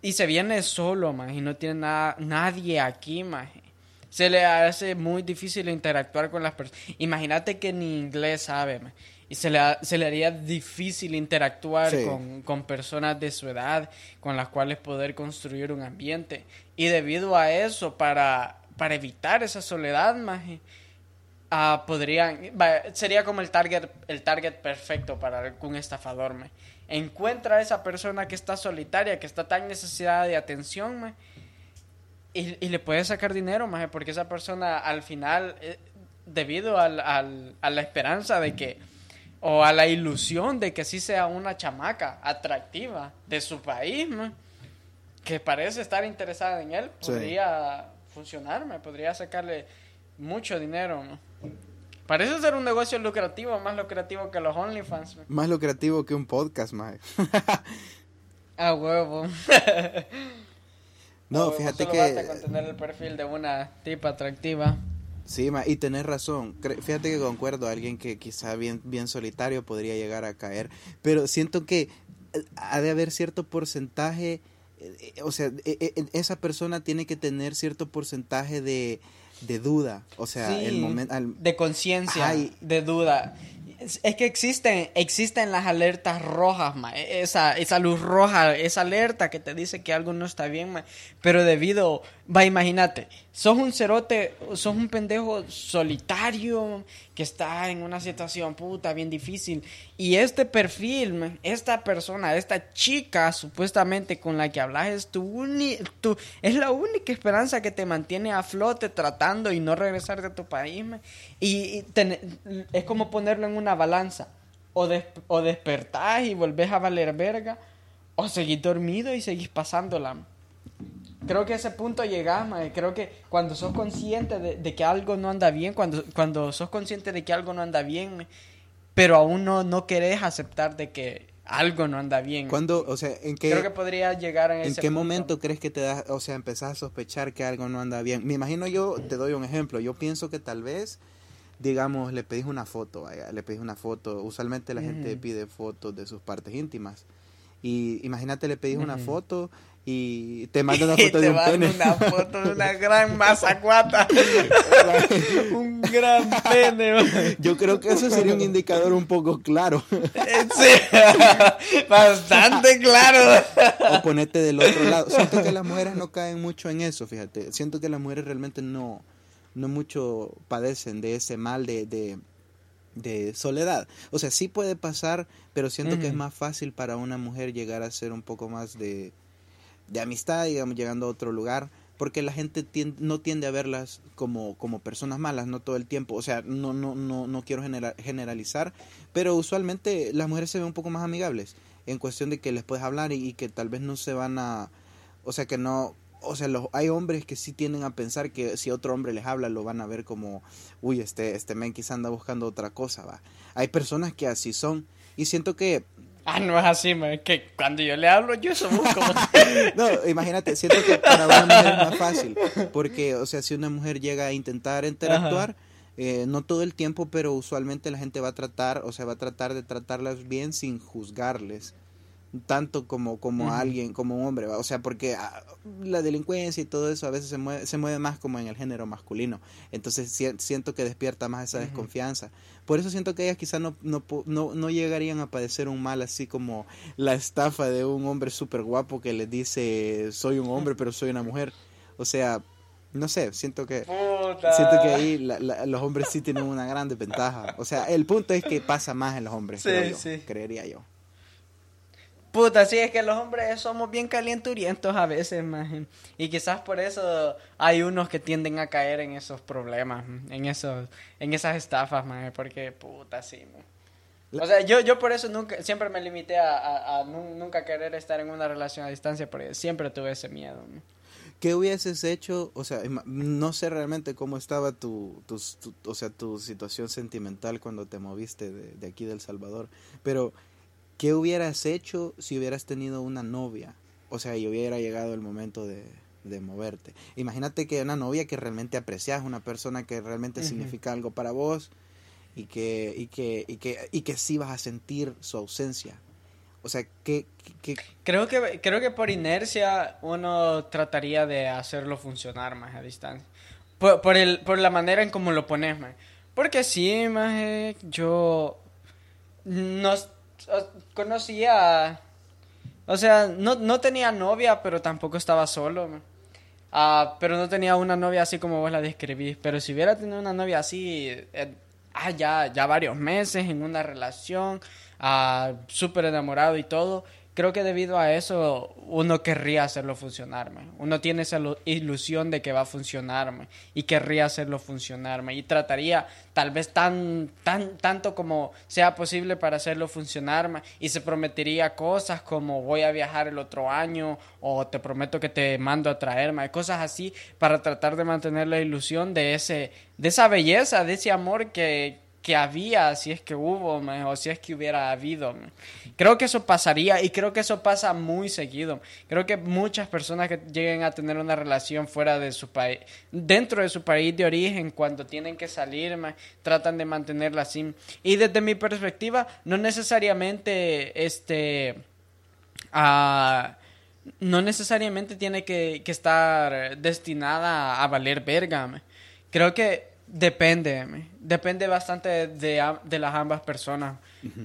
y se viene solo, man, y no tiene nada, nadie aquí, man. Se le hace muy difícil interactuar con las personas. Imagínate que ni inglés sabe, man. Y se le, se le haría difícil interactuar con, con, personas de su edad, con las cuales poder construir un ambiente. Y debido a eso, para, para evitar esa soledad, man, uh, podrían, sería como el target, el target perfecto para algún estafador, man encuentra a esa persona que está solitaria, que está tan necesitada de atención, y, le puede sacar dinero, porque esa persona al final, eh, debido al, a la esperanza de que, o a la ilusión de que sí sea una chamaca atractiva de su país, que parece estar interesada en él, podría funcionar, podría sacarle mucho dinero. Parece ser un negocio lucrativo, más lucrativo que los OnlyFans. Más lucrativo que un podcast, mae. *laughs* A huevo. *laughs* no, fíjate que. Basta con tener el perfil de una tipa atractiva. Sí, ma, y tenés razón. Fíjate que concuerdo, alguien que quizá bien, bien solitario podría llegar a caer. Pero siento que eh, ha de haber cierto porcentaje. Eh, o sea, e, e, esa persona tiene que tener cierto porcentaje de de duda, o sea, el momento... De conciencia, de duda. Es, que existen, existen las alertas rojas, ma. E, esa, esa luz roja, esa alerta que te dice que algo no está bien, ma. pero debido, va, imagínate, sos un cerote, sos un pendejo solitario que está en una situación puta bien difícil. Y este perfil, esta persona, esta chica supuestamente con la que hablas es tu, tu es la única esperanza que te mantiene a flote tratando y no regresar de tu país y, es como ponerlo en una balanza. O, o despertás y volvés a valer verga o seguís dormido y seguís pasándola creo que a ese punto llegas, Creo que cuando sos consciente de, que algo no anda bien, cuando, cuando sos consciente de que algo no anda bien, pero aún no, no querés aceptar de que algo no anda bien. Cuando, o sea, ¿en qué, Creo que podría llegar en, ¿En qué momento crees que te das, o sea, empezás a sospechar que algo no anda bien? Me imagino yo, te doy un ejemplo, yo pienso que tal vez, digamos, le pedís una foto, vaya, le pedís una foto, usualmente la gente pide fotos de sus partes íntimas. Y imagínate, le pedís una foto y te manda una *laughs* foto de un pene. una foto de una gran mazacuata. *laughs* un gran pene. Yo creo que eso sería un indicador un poco claro. sí, *laughs* bastante claro. O ponerte del otro lado. Siento que las mujeres no caen mucho en eso, fíjate. Siento que las mujeres realmente no, no mucho padecen de ese mal de, de, de soledad. O sea, sí puede pasar, pero siento que es más fácil para una mujer llegar a ser un poco más de de amistad, digamos, llegando a otro lugar, porque la gente no tiende a verlas como, como personas malas, no todo el tiempo, o sea, no, no, no, no quiero generalizar, pero usualmente las mujeres se ven un poco más amigables, en cuestión de que les puedes hablar y, que tal vez no se van a, o sea, que no, o sea, los, hay hombres que sí tienden a pensar que si otro hombre les habla lo van a ver como, uy, este, este men quizá anda buscando otra cosa, va. Hay personas que así son y siento que Ah, no es así, man. que cuando yo le hablo, yo soy como... *laughs* no, imagínate, siento que para una mujer es más fácil, porque, o sea, si una mujer llega a intentar interactuar, eh, no todo el tiempo, pero usualmente la gente va a tratar, o sea, va a tratar de tratarlas bien sin juzgarles. Tanto como, como alguien, como un hombre, o sea, porque ah, la delincuencia y todo eso a veces se mueve, se mueve más como en el género masculino, entonces siento que despierta más esa desconfianza. Por eso siento que ellas quizás no, no, no, no, llegarían a padecer un mal así como la estafa de un hombre súper guapo que les dice soy un hombre pero soy una mujer. O sea, no sé, siento que siento que ahí los hombres sí tienen una gran desventaja. O sea, el punto es que pasa más en los hombres, creería yo. Puta, sí, es que los hombres somos bien calienturientos a veces, más Y quizás por eso hay unos que tienden a caer en esos problemas, en esos, en esas estafas, más porque puta, sí, O sea, yo, yo por eso nunca, siempre me limité a, nunca querer estar en una relación a distancia, porque siempre tuve ese miedo. ¿Qué hubieses hecho? O sea, no sé realmente cómo estaba tu, o sea, tu situación sentimental cuando te moviste de, de aquí del Salvador, pero ¿Qué hubieras hecho si hubieras tenido una novia? O sea, y hubiera llegado el momento de, moverte. Imagínate que una novia que realmente aprecias, una persona que realmente significa algo para vos y que, y que, y que, y que sí vas a sentir su ausencia. O sea, ¿qué, Creo, que, creo que por inercia uno trataría de hacerlo funcionar más a distancia. Por, el, por la manera en cómo lo pones, más. Porque sí, más yo no conocía, o sea, no, no tenía novia, pero tampoco estaba solo. Ah, pero no tenía una novia así como vos la describís. Pero si hubiera tenido una novia así, eh, ah, ya, ya varios meses en una relación, ah, súper enamorado y todo, creo que debido a eso uno querría hacerlo funcionar. Uno tiene esa ilusión de que va a funcionar y querría hacerlo funcionar y trataría tal vez tan, tan, tanto como sea posible para hacerlo funcionar y se prometería cosas como voy a viajar el otro año o te prometo que te mando a traerme, cosas así para tratar de mantener la ilusión de, ese, de esa belleza, de ese amor que, que había, si es que hubo, o si es que hubiera habido. Creo que eso pasaría y creo que eso pasa muy seguido. Creo que muchas personas que lleguen a tener una relación fuera de su país, dentro de su país de origen, cuando tienen que salir, tratan de mantenerla así. Y desde mi perspectiva, no necesariamente este... no necesariamente tiene que, que estar destinada a valer verga. Creo que Depende, depende bastante de, las ambas personas.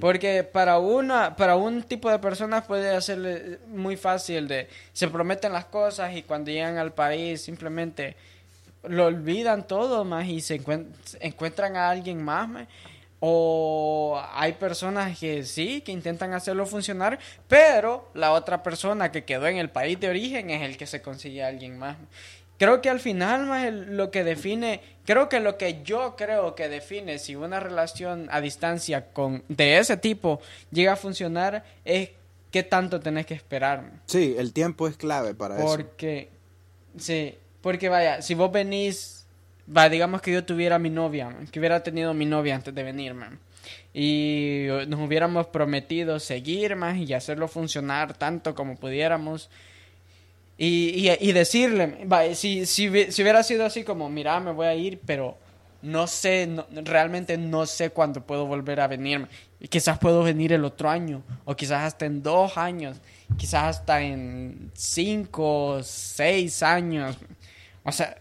Porque para una, para un tipo de personas puede ser muy fácil de se prometen las cosas y cuando llegan al país simplemente lo olvidan todo más y se encuentran a alguien más. O hay personas que sí, que intentan hacerlo funcionar, pero la otra persona que quedó en el país de origen es el que se consigue a alguien más. Creo que al final más lo que define, creo que lo que yo creo que define si una relación a distancia con de ese tipo llega a funcionar es qué tanto tenés que esperar. Sí, el tiempo es clave para eso. Porque sí, porque vaya, si vos venís, va, digamos que yo tuviera mi novia, que hubiera tenido mi novia antes de venirme y nos hubiéramos prometido seguir más y hacerlo funcionar tanto como pudiéramos y, decirle, si, hubiera sido así como, mira, me voy a ir, pero no sé, realmente no sé cuándo puedo volver a venir. Quizás puedo venir el otro año, o quizás hasta en dos años, quizás hasta en cinco, seis años. O sea,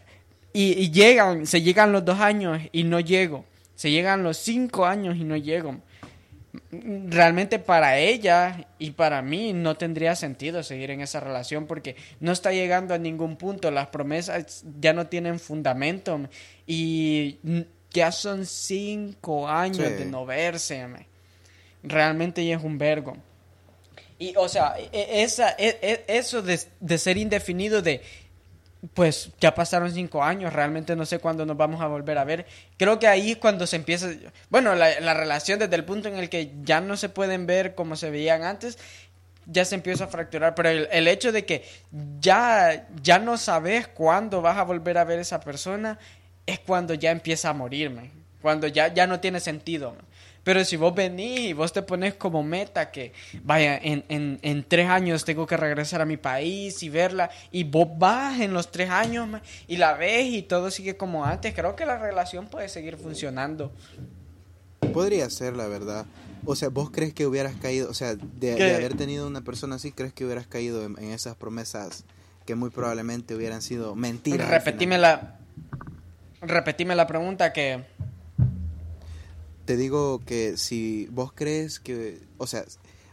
y, y llegan, se llegan los dos años y no llego. Se llegan los cinco años y no llego realmente para ella y para mí no tendría sentido seguir en esa relación porque no está llegando a ningún punto, las promesas ya no tienen fundamento y ya son cinco años de no verse, realmente ya es un vergo. Y o sea, e, e, esa, e, eso de, de ser indefinido de pues ya pasaron cinco años, realmente no sé cuándo nos vamos a volver a ver. Creo que ahí es cuando se empieza, bueno, la, la, relación desde el punto en el que ya no se pueden ver como se veían antes, ya se empieza a fracturar, pero el, hecho de que ya, ya no sabes cuándo vas a volver a ver a esa persona es cuando ya empieza a morirme, cuando ya, ya no tiene sentido. Pero si vos venís y vos te pones como meta que, vaya, en, en, en, tres años tengo que regresar a mi país y verla, y vos vas en los tres años y la ves y todo sigue como antes, creo que la relación puede seguir funcionando. Podría ser, la verdad. O sea, ¿vos crees que hubieras caído, o sea, de, haber tenido una persona así, crees que hubieras caído en, en esas promesas que muy probablemente hubieran sido mentiras? Repetime la, repetime la pregunta que... Te digo que si vos crees que, o sea,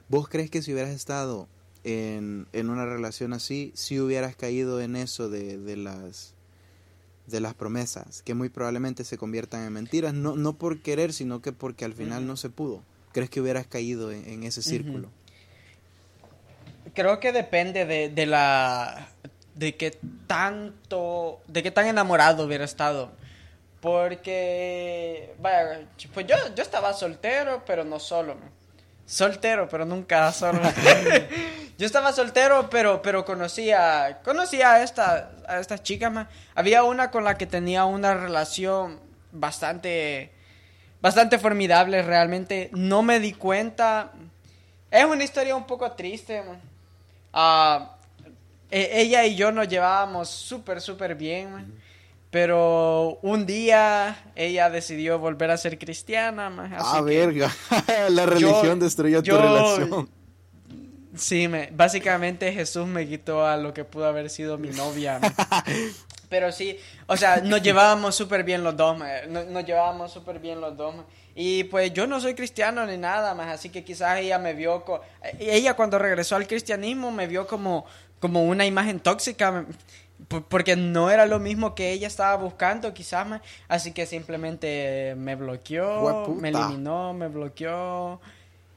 vos crees que si hubieras estado en, en una relación así, si hubieras caído en eso de, de las de las promesas, que muy probablemente se conviertan en mentiras, no, no por querer, sino que porque al final no se pudo. ¿Crees que hubieras caído en, en ese círculo? Creo que depende de, de la... de qué tanto... de qué tan enamorado hubiera estado. Porque... Vaya, pues yo, yo estaba soltero, pero no solo. Soltero, pero nunca solo. *laughs* yo estaba soltero, pero, pero conocía, conocía a esta, a esta chica, man. Había una con la que tenía una relación bastante, bastante formidable, realmente. No me di cuenta. Es una historia un poco triste, man. Ah, e- ella y yo nos llevábamos súper, súper bien, man. Pero un día ella decidió volver a ser cristiana, man. Así ah, que- verga. *laughs* La religión destruyó yo- tu relación. Sí, me, básicamente Jesús me quitó a lo que pudo haber sido mi novia. *laughs* Pero sí, o sea, nos llevábamos súper bien los dos. Nos, nos llevábamos súper bien los dos. Y pues yo no soy cristiano ni nada más, así que quizás ella me vio... ella cuando regresó al cristianismo me vio como, como una imagen tóxica, porque no era lo mismo que ella estaba buscando, quizás. Así que simplemente me bloqueó, me eliminó, me bloqueó.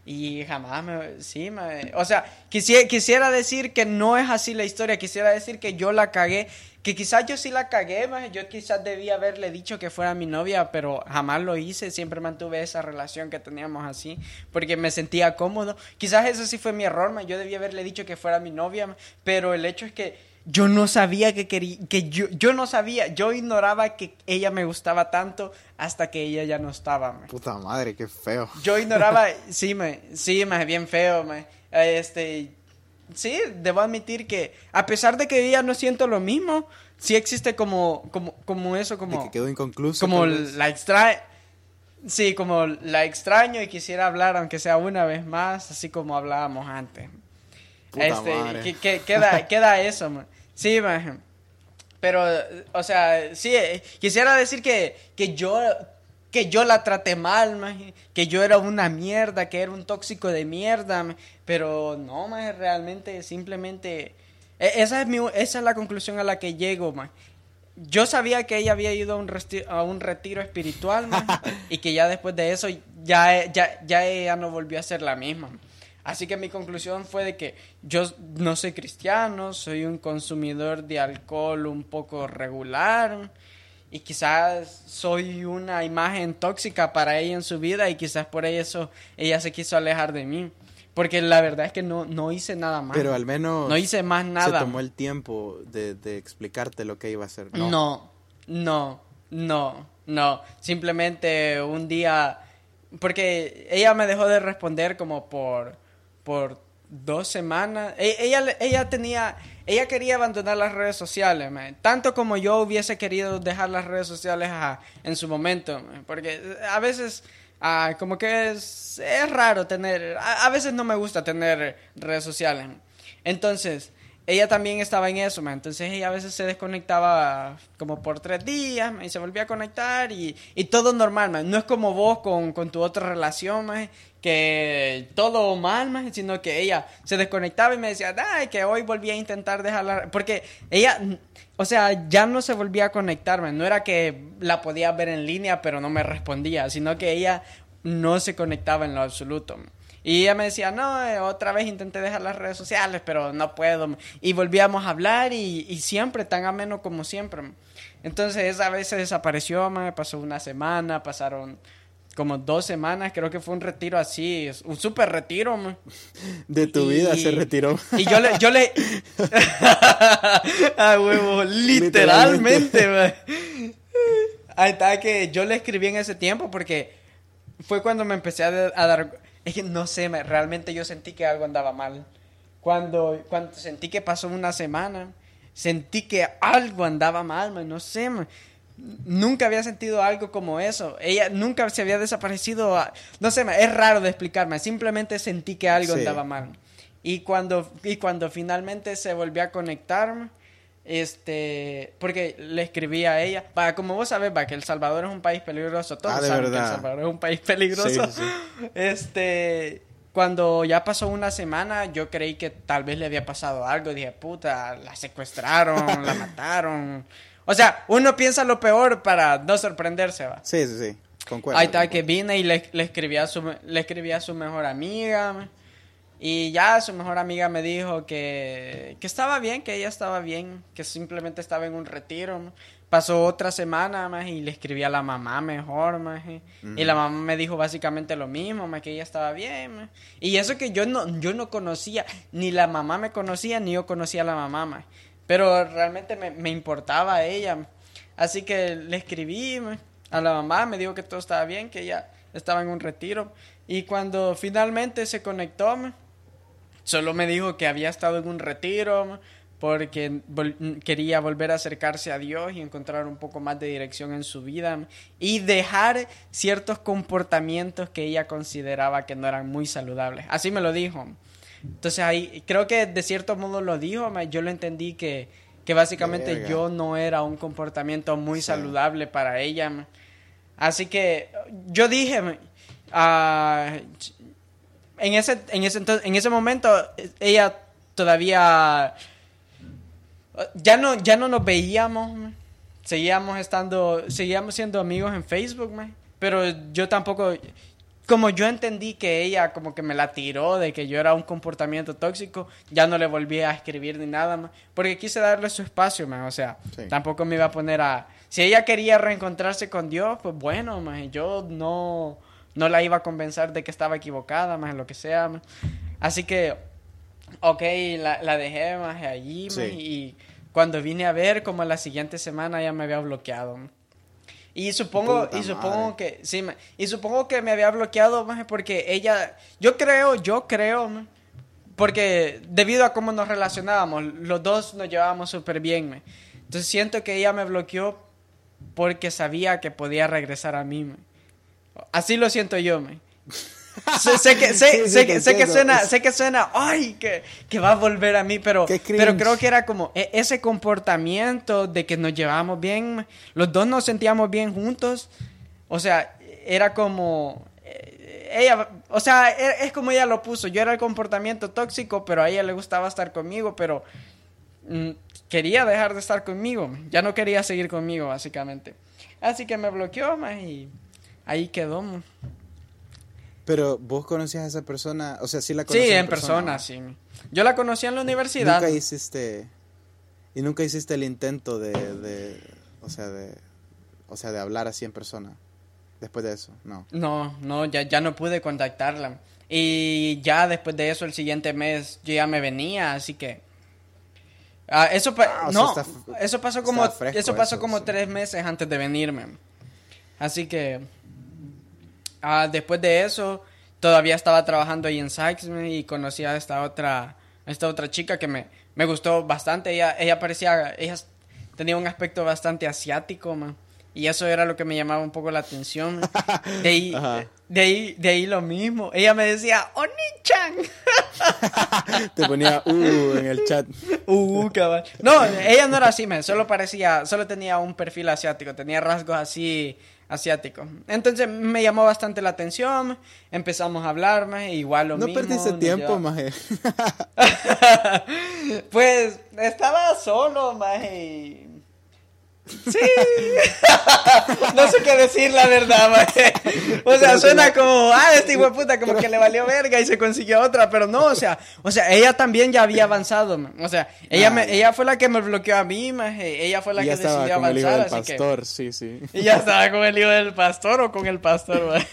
Y jamás me... Sí, me... O sea, quisiera, quisiera decir que no es así la historia. Quisiera decir que yo la cagué. Que quizás yo sí la cagué, maje, Yo quizás debía haberle dicho que fuera mi novia, pero jamás lo hice. Siempre mantuve esa relación que teníamos así. Porque me sentía cómodo. Quizás eso sí fue mi error, maje, Yo debía haberle dicho que fuera mi novia, Pero el hecho es que yo no sabía que quería... Que yo, yo no sabía. Yo ignoraba que ella me gustaba tanto hasta que ella ya no estaba, maje. Puta madre, qué feo. Yo ignoraba, *laughs* sí, me, sí, me, bien feo, me. Este, sí, debo admitir que a pesar de que ya no siento lo mismo, sí existe como, como, como eso, De como, que quedó inconcluso. como la extra, sí, como la extraño y quisiera hablar aunque sea una vez más, así como hablábamos antes. Puta este, madre. que, que- queda, queda eso, man. Sí, man. Pero, o sea, sí, eh, quisiera decir que, que yo que yo la traté mal, maje, que yo era una mierda, que era un tóxico de mierda, maje, pero no, maje, realmente simplemente e- esa es mi esa es la conclusión a la que llego, maje. Yo sabía que ella había ido a un, resti- a un retiro espiritual, maje, *laughs* y que ya después de eso ya, ya, ya ella no volvió a ser la misma. maje. Así que mi conclusión fue de que yo no soy cristiano, soy un consumidor de alcohol un poco regular y quizás soy una imagen tóxica para ella en su vida y quizás por eso ella se quiso alejar de mí. Porque la verdad es que no, no hice nada más. Pero al menos no hice más nada. se tomó el tiempo de, de explicarte lo que iba a hacer. No. No, no, no, no. Simplemente un día, porque ella me dejó de responder como por, por dos semanas. E- Ella, ella tenía, ella quería abandonar las redes sociales, man. tanto como yo hubiese querido dejar las redes sociales en su momento, man. porque a veces ah, como que es, es raro tener, a, veces no me gusta tener redes sociales. Entonces, ella también estaba en eso, man. entonces ella a veces se desconectaba como por tres días man, y se volvía a conectar y, y todo normal, man. no es como vos con, con tu otra relación, man, que todo mal, man, sino que ella se desconectaba y me decía, ay, que hoy volví a intentar dejarla, porque ella, o sea, ya no se volvía a conectar, man. no era que la podía ver en línea pero no me respondía, sino que ella no se conectaba en lo absoluto. Y ella me decía, no, eh, otra vez intenté dejar las redes sociales, pero no puedo. Y volvíamos a hablar y, y siempre tan ameno como siempre. Entonces esa vez se desapareció, me pasó una semana, pasaron como dos semanas, creo que fue un retiro así, un súper retiro. man. De tu Y- vida se retiró. Y yo le, yo le, *laughs* *laughs* a huevo, literalmente, man. Ahí está que yo le escribí en ese tiempo porque fue cuando me empecé a, de- a dar, es que no sé, me- realmente yo sentí que algo andaba mal. Cuando, cuando sentí que pasó una semana, sentí que algo andaba mal, man, no sé, man. Nunca había sentido algo como eso. Ella nunca se había desaparecido. a- no sé, es raro de explicarme. Simplemente sentí que algo Sí. andaba mal. Y cuando, y cuando finalmente se volvió a conectar, este, porque le escribí a ella, va, como vos sabés, va, que El Salvador es un país peligroso, todos Ah, saben que. El Salvador es un país peligroso. Sí, sí, sí. *laughs* Este, cuando ya pasó una semana, yo creí que tal vez le había pasado algo, dije, puta, la secuestraron, la *laughs* mataron. O sea, uno piensa lo peor para no sorprenderse, va. Sí, sí, sí. Concuerdo. Ahí está que vine y le, le escribí a su le escribí a su mejor amiga y ya su mejor amiga me dijo que, que estaba bien, que ella estaba bien, que simplemente estaba en un retiro. Pasó otra semana más y le escribí a la mamá mejor, ma, y y la mamá me dijo básicamente lo mismo, ma, que ella estaba bien. Y eso que yo no yo no conocía, ni la mamá me conocía ni yo conocía a la mamá, ma. Pero realmente me, importaba a ella. Así que le escribí a la mamá, me dijo que todo estaba bien, que ella estaba en un retiro. Y cuando finalmente se conectó, solo me dijo que había estado en un retiro porque quería volver a acercarse a Dios y encontrar un poco más de dirección en su vida y dejar ciertos comportamientos que ella consideraba que no eran muy saludables. Así me lo dijo. Entonces ahí creo que de cierto modo lo dijo, yo lo entendí que, que básicamente Verga. yo no era un comportamiento muy Sí. saludable para ella. Así que yo dije, ah, en ese, en ese, en ese momento eh, ella todavía ya no, ya no nos veíamos, seguíamos estando, seguíamos siendo amigos en Facebook, pero yo tampoco, como yo entendí que ella como que me la tiró de que yo era un comportamiento tóxico, ya no le volví a escribir ni nada más, porque quise darle su espacio, ma. o sea, Sí. tampoco me iba a poner a, si ella quería reencontrarse con Dios, pues bueno, ma, yo no, no la iba a convencer de que estaba equivocada, más lo que sea, así que Ok, la, la dejé más allí Sí. y cuando vine a ver como la siguiente semana ya me había bloqueado. Y supongo Puta y supongo madre. que sí, y supongo que me había bloqueado más porque ella yo creo, yo creo porque debido a cómo nos relacionábamos, los dos nos llevábamos súper bien. maje. Entonces siento que ella me bloqueó porque sabía que podía regresar a mí. Así lo siento yo, me. *laughs* sé, sé que, sé, Sí, sí, sé que, sé que suena, sé que suena, ay, que, que va a volver a mí, pero, pero creo que era como e- ese comportamiento de que nos llevábamos bien, los dos nos sentíamos bien juntos, o sea, era como, eh, ella, o sea, e- es como ella lo puso, yo era el comportamiento tóxico, pero a ella le gustaba estar conmigo, pero mm, quería dejar de estar conmigo, ya no quería seguir conmigo, básicamente. Así que me bloqueó, y ahí quedó. ma. Pero vos conocías a esa persona, o sea, sí la Sí, conocías en persona, ¿no? sí. Yo la conocí en la universidad. Nunca hiciste y nunca hiciste el intento de, de o sea, de o sea, de hablar así en persona. Después de eso, no. No, no, ya, ya no pude contactarla. Y ya después de eso, el siguiente mes, yo ya me venía, así que... Ah, eso, Ah, o sea, no, está eso pasó como, fresco eso pasó eso, como sí. tres meses antes de venirme. Así que... ah, después de eso, todavía estaba trabajando ahí en Sykes y conocí a esta otra, esta otra chica que me, me gustó bastante. Ella, ella parecía, ella tenía un aspecto bastante asiático, man. Y eso era lo que me llamaba un poco la atención. *laughs* De ahí, de ahí, de ahí lo mismo. Ella me decía, Oni-chan. *laughs* Te ponía uh en el chat. *laughs* Uh, cabal. No, ella no era así, man. Solo parecía, solo tenía un perfil asiático. Tenía rasgos así asiáticos. Entonces me llamó bastante la atención. Empezamos a hablar, man. Igual lo No mismo. perdiste nos tiempo, maje. pues estaba solo, maje. Sí. *laughs* no sé qué decir, la verdad. O sea, suena como, ah, este hijo de puta, como que le valió verga y se consiguió otra, pero no, o sea, o sea, ella también ya había avanzado, man. O sea, ella, Ah, me, ella fue la que me bloqueó a mí, maje. Ella fue la que ya estaba decidió con el hijo avanzar, del así que. pastor, sí, sí. Y ya estaba con el hijo del pastor o con el pastor. *laughs*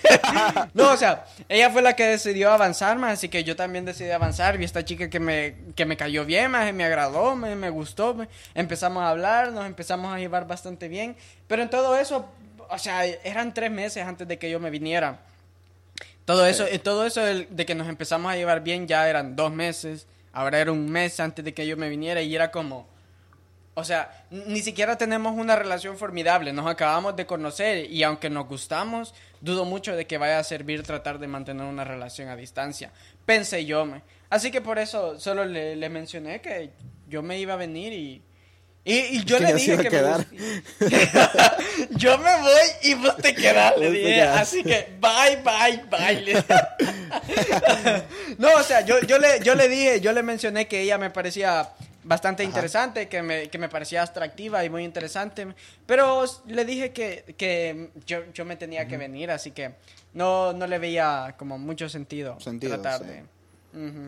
No, o sea, ella fue la que decidió avanzar, más, así que yo también decidí avanzar. Vi esta chica que me, que me cayó bien, más, me agradó, me, me gustó. Empezamos a hablar, nos empezamos a llevar bastante bien. Pero en todo eso, o sea, eran tres meses antes de que yo me viniera. Todo eso, eh, todo eso de que nos empezamos a llevar bien ya eran dos meses. Ahora era un mes antes de que yo me viniera y era como... o sea, ni siquiera tenemos una relación formidable, nos acabamos de conocer y aunque nos gustamos, dudo mucho de que vaya a servir tratar de mantener una relación a distancia. Pensé yo, me. Así que por eso solo le, le mencioné que yo me iba a venir y y, y yo le dije que quedar. me- *laughs* yo me voy y vos te quedás, le dije. Así que bye, bye, bye. *laughs* no, o sea, yo, yo, le, yo le dije, yo le mencioné que ella me parecía bastante Ajá. interesante, que me, que me parecía atractiva y muy interesante, pero le dije que, que yo, yo me tenía que venir, así que no, no le veía como mucho sentido, Sentido, tratar sí. de...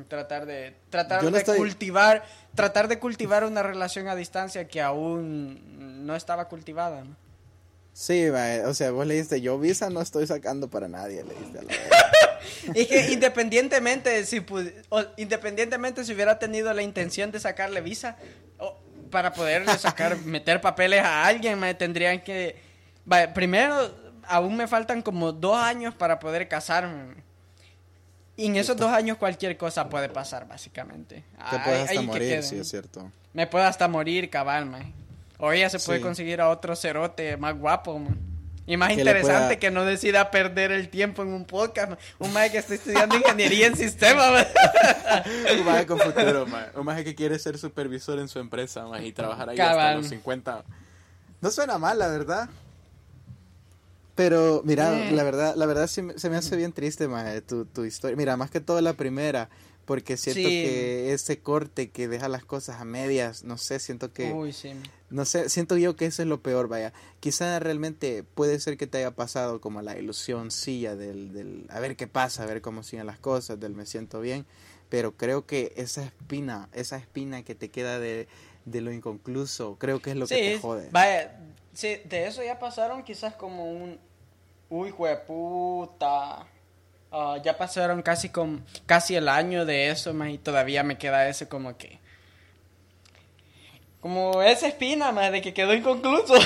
tratar de tratar no de estoy- cultivar tratar de cultivar una relación a distancia que aún no estaba cultivada ¿no? Sí, mae, o sea, vos le dijiste, yo visa no estoy sacando para nadie, le dijiste a la *laughs* que independientemente si o independientemente si hubiera tenido la intención de sacarle visa o para poderle sacar *laughs* meter papeles a alguien me tendrían que vaya, primero aún me faltan como dos años para poder casarme y en esos dos años cualquier cosa puede pasar básicamente Te puedes hasta morir, sí, es cierto. me puede hasta morir cabal man. o ella se puede Sí. conseguir a otro cerote más guapo man. y más Que interesante pueda- que no decida perder el tiempo en un podcast. man. Un mae que está estudiando ingeniería en sistemas. man. *laughs* Un maje con futuro, maje. Un maje que quiere ser supervisor en su empresa, maje, y trabajar ahí hasta los 50. No suena mal, la verdad. Pero, mira, la verdad, la verdad se me hace bien triste, maje, tu, tu historia. Mira, más que todo la primera, porque siento Sí. que ese corte que deja las cosas a medias, no sé, siento que... Uy, sí. No sé, siento yo que eso es lo peor, vaya. Quizá realmente puede ser que te haya pasado como la ilusión silla del, del a ver qué pasa, a ver cómo siguen las cosas, del me siento bien, pero creo que esa espina, esa espina que te queda de, de lo inconcluso, creo que es lo que te jode. Vaya, sí, de eso ya pasaron quizás como un... Uy, puta. Ah, ya pasaron casi con casi el año de eso, man, y todavía me queda ese como que... Como esa espina, man, de que quedó inconcluso. *laughs*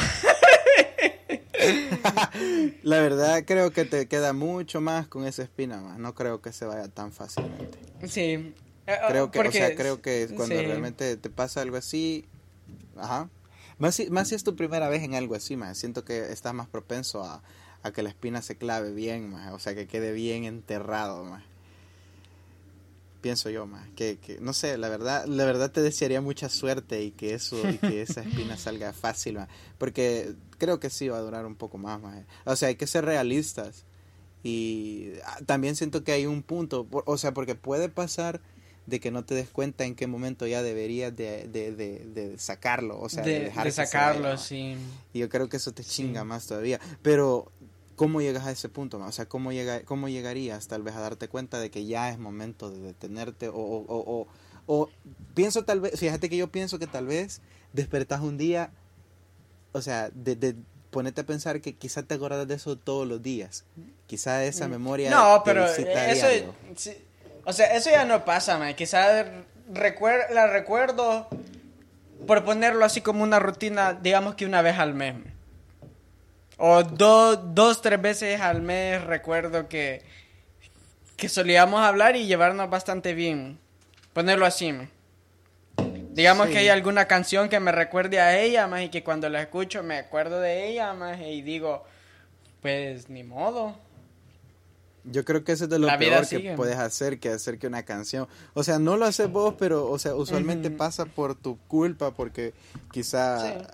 La verdad creo que te queda mucho más con esa espina, más. No creo que se vaya tan fácilmente. sí. Eh, Creo que, porque- o sea, creo que cuando sí. realmente te pasa algo así, ajá. Más si, más si es tu primera vez en algo así, más. Siento que estás más propenso a, a que la espina se clave bien, más. O sea, que quede bien enterrado, más. Pienso yo, más. Que, que, no sé, la verdad, la verdad te desearía mucha suerte y que eso, y que esa *laughs* espina salga fácil, más. Porque creo que sí va a durar un poco más, más. O sea, hay que ser realistas. Y ah, también siento que hay un punto, por- o sea, porque puede pasar de que no te des cuenta en qué momento ya deberías de, de, de, de sacarlo, o sea, de, de, sacarlo, sí. Y yo creo que eso te Sí. chinga más todavía. Pero, ¿cómo llegas a ese punto? O sea, ¿cómo, llega, ¿cómo llegarías tal vez a darte cuenta de que ya es momento de detenerte? O, o, o, pienso tal vez, fíjate que yo pienso que tal vez despertás un día, o sea, de, de ponerte a pensar que quizá te acordas de eso todos los días. Quizá esa memoria Mm. No, te pero a eso, sí, o sea, eso ya no pasa, man. Quizás recuer- la recuerdo por ponerlo así como una rutina, digamos que una vez al mes. man. O do- dos, tres veces al mes recuerdo que, que solíamos hablar y llevarnos bastante bien. Ponerlo así. Digamos Sí. que hay alguna canción que me recuerde a ella, más y que cuando la escucho me acuerdo de ella, más y digo, pues ni modo. Yo creo que eso es de lo La peor que puedes hacer, que hacer que una canción. O sea, no lo haces vos, pero, o sea, usualmente pasa por tu culpa, porque quizá. Sí.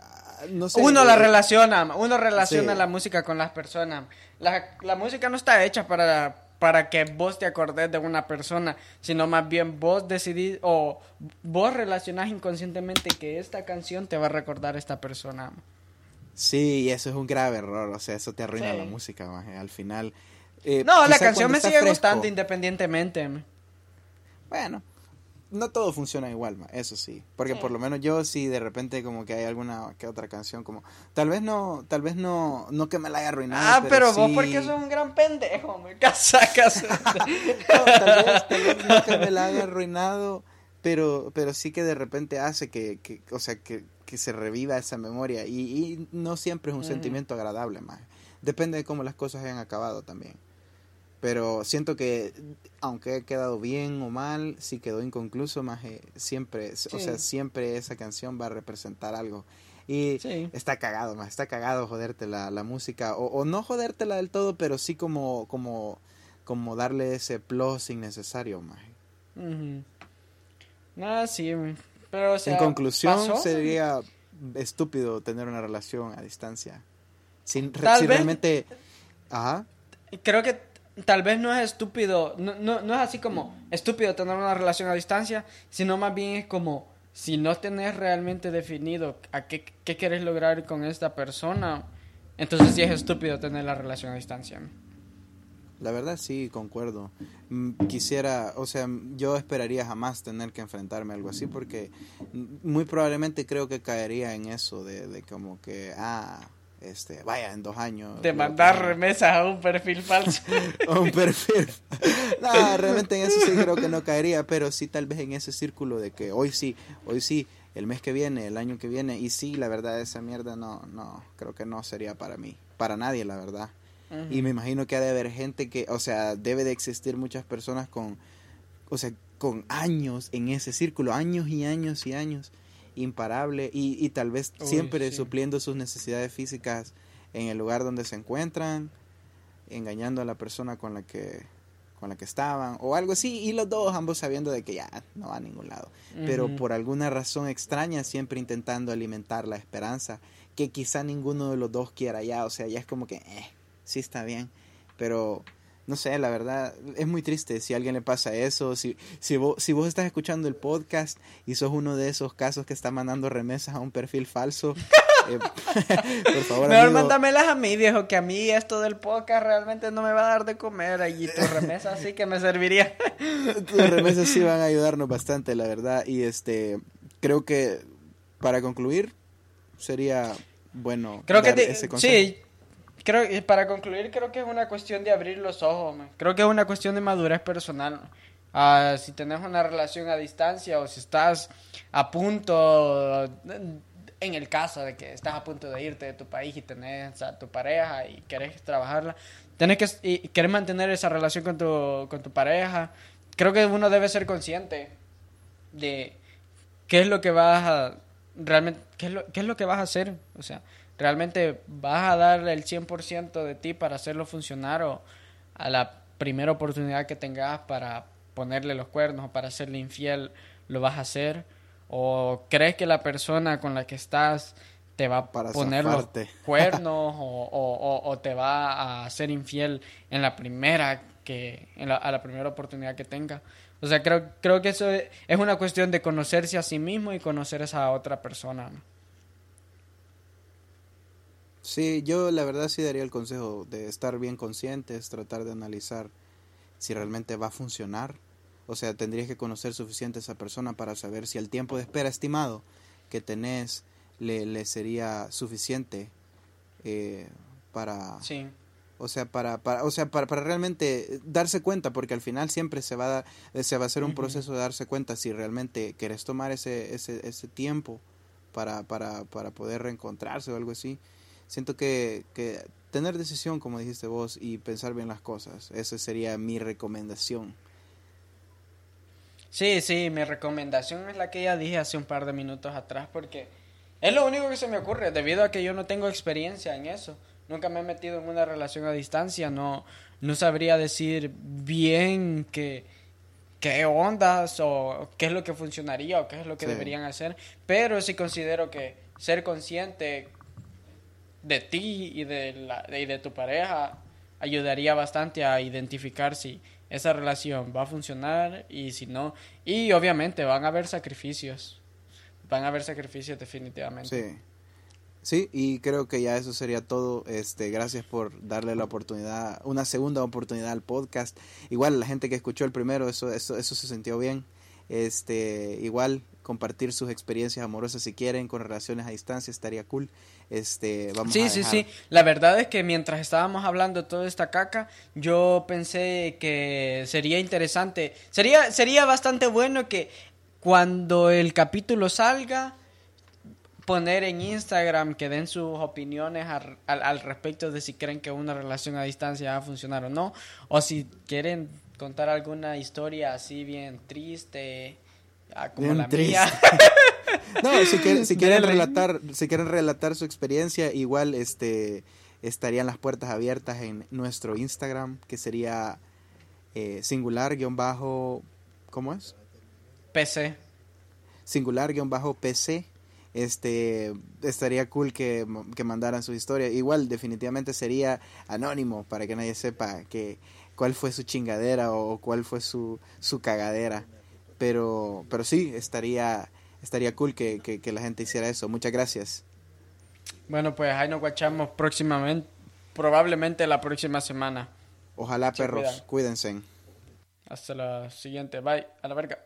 No sé. uno la eh, relaciona, uno relaciona Sí. la música con las personas. La, la música no está hecha para, para que vos te acordes de una persona, sino más bien vos decidís o vos relacionás inconscientemente que esta canción te va a recordar a esta persona. Sí, y eso es un grave error. O sea, eso te arruina Sí. la música, maje, Al final. eh, No, la canción me sigue fresco- gustando independientemente. Bueno, no todo funciona igual, ma, eso sí. Porque Sí. por lo menos yo sí de repente como que hay alguna que otra canción como tal vez no, tal vez no no que me la haya arruinado, Ah, pero, vos sí- porque sos un gran pendejo, me casacas. *laughs* No, tal vez, tal vez no que me la haya arruinado, pero pero sí que de repente hace que, que o sea, que, que se reviva esa memoria y, y no siempre es un sentimiento agradable, más. Depende de cómo las cosas hayan acabado también. Pero siento que, aunque he quedado bien o mal, si quedó inconcluso, más siempre, o sea, siempre esa canción va a representar algo. Y está cagado, más está cagado joderte la, la música. O, o, no jodértela del todo, pero sí como, como, como darle ese plus innecesario, más. Ah, sí, pero En conclusión, sería estúpido tener una relación a distancia. Sin, si realmente... Ajá. Creo que tal vez no es estúpido, no, no, no es así como estúpido tener una relación a distancia, sino más bien es como si no tenés realmente definido a qué, qué quieres lograr con esta persona, entonces sí es estúpido tener la relación a distancia. La verdad sí, concuerdo. Mm, quisiera, o sea, yo esperaría jamás tener que enfrentarme a algo así porque muy probablemente creo que caería en eso de, de como que, ah, este, vaya, en dos años. De mandar remesas a un perfil falso. *laughs* a un perfil. *laughs* no, realmente en eso sí creo que no caería, pero sí tal vez en ese círculo de que hoy sí, hoy sí, el mes que viene, el año que viene, y sí, la verdad, esa mierda no, no, creo que no sería para mí, para nadie, la verdad. Y me imagino que ha de haber gente que, o sea, debe de existir muchas personas con, o sea, con años en ese círculo, años y años y años imparable y, y tal vez siempre supliendo sus necesidades físicas en el lugar donde se encuentran, engañando a la persona con la que con la que estaban o algo así y los dos ambos sabiendo de que ya no va a ningún lado, pero por alguna razón extraña siempre intentando alimentar la esperanza que quizá ninguno de los dos quiera ya, o sea, ya es como que eh, sí está bien, pero no sé, la verdad, es muy triste si a alguien le pasa eso, si, si, vos, si vos estás escuchando el podcast y sos uno de esos casos que está mandando remesas a un perfil falso, *laughs* eh, *laughs* por favor. Mejor mándamelas a mí, viejo, que a mí esto del podcast realmente no me va a dar de comer y tus remesas sí que me serviría. *laughs* tus remesas sí van a ayudarnos bastante, la verdad, y este, creo que para concluir sería bueno creo que ese consejo. sí creo para concluir creo que es una cuestión de abrir los ojos creo que es una cuestión de madurez personal uh, si tenés una relación a distancia o si estás a punto en el caso de que estás a punto de irte de tu país y tenés a tu pareja y querés trabajarla tenés que y querés mantener esa relación con tu con tu pareja creo que uno debe ser consciente de qué es lo que vas a realmente qué es lo, qué es lo que vas a hacer o sea realmente vas a dar el 100% de ti para hacerlo funcionar o a la primera oportunidad que tengas para ponerle los cuernos o para hacerle infiel lo vas a hacer o crees que la persona con la que estás te va a poner los *laughs* cuernos o, o, te va a hacer infiel en la primera que en a la primera oportunidad que tenga o sea creo creo que eso es una cuestión de conocerse a sí mismo y conocer a esa otra persona Sí, yo la verdad sí daría el consejo de estar bien conscientes, tratar de analizar si realmente va a funcionar. O sea, tendrías que conocer suficiente a esa persona para saber si el tiempo de espera estimado que tenés le, le sería suficiente eh, para... Sí. O sea, para, para, o sea para, para, realmente darse cuenta, porque al final siempre se va a, se va a hacer un proceso de darse cuenta si realmente querés tomar ese, ese, ese tiempo para, para, para poder reencontrarse o algo así siento que, que tener decisión, como dijiste vos, y pensar bien las cosas, esa sería mi recomendación. Sí, sí, mi recomendación es la que ya dije hace un par de minutos atrás, porque es lo único que se me ocurre, debido a que yo no tengo experiencia en eso. Nunca me he metido en una relación a distancia, no, no sabría decir bien qué, qué ondas o qué es lo que funcionaría o qué es lo que deberían hacer, pero sí considero que ser consciente de ti y de, la, y de tu pareja ayudaría bastante a identificar si esa relación va a funcionar y si no. Y obviamente van a haber sacrificios. Van a haber sacrificios definitivamente. Sí. Sí, y creo que ya eso sería todo. Este, gracias por darle la oportunidad, una segunda oportunidad al podcast. Igual la gente que escuchó el primero, eso, eso, eso se sintió bien. Este, igual compartir sus experiencias amorosas si quieren con relaciones a distancia estaría cool. Este, vamos sí, sí, sí. La verdad es que mientras estábamos hablando de toda esta caca, yo pensé que sería interesante, sería, sería bastante bueno que cuando el capítulo salga, poner en Instagram que den sus opiniones al, al, al respecto de si creen que una relación a distancia va a funcionar o no. O si quieren contar alguna historia así bien triste, ah, como la triste. mía. *laughs* No, si quieren, si quieren relatar, si quieren relatar su experiencia, igual este estarían las puertas abiertas en nuestro Instagram, que sería eh, singular guion bajo, ¿cómo es? PC. Singular guion bajo PC. Este estaría cool que, que mandaran su historia. Igual definitivamente sería anónimo para que nadie sepa que cuál fue su chingadera o cuál fue su, su cagadera. Pero, pero sí, estaría, estaría cool que, que, que la gente hiciera eso. Muchas gracias. Bueno, pues ahí nos guachamos próximamente, probablemente la próxima semana. Ojalá Se perros, cuidan. cuídense. Hasta la siguiente. Bye. A la verga.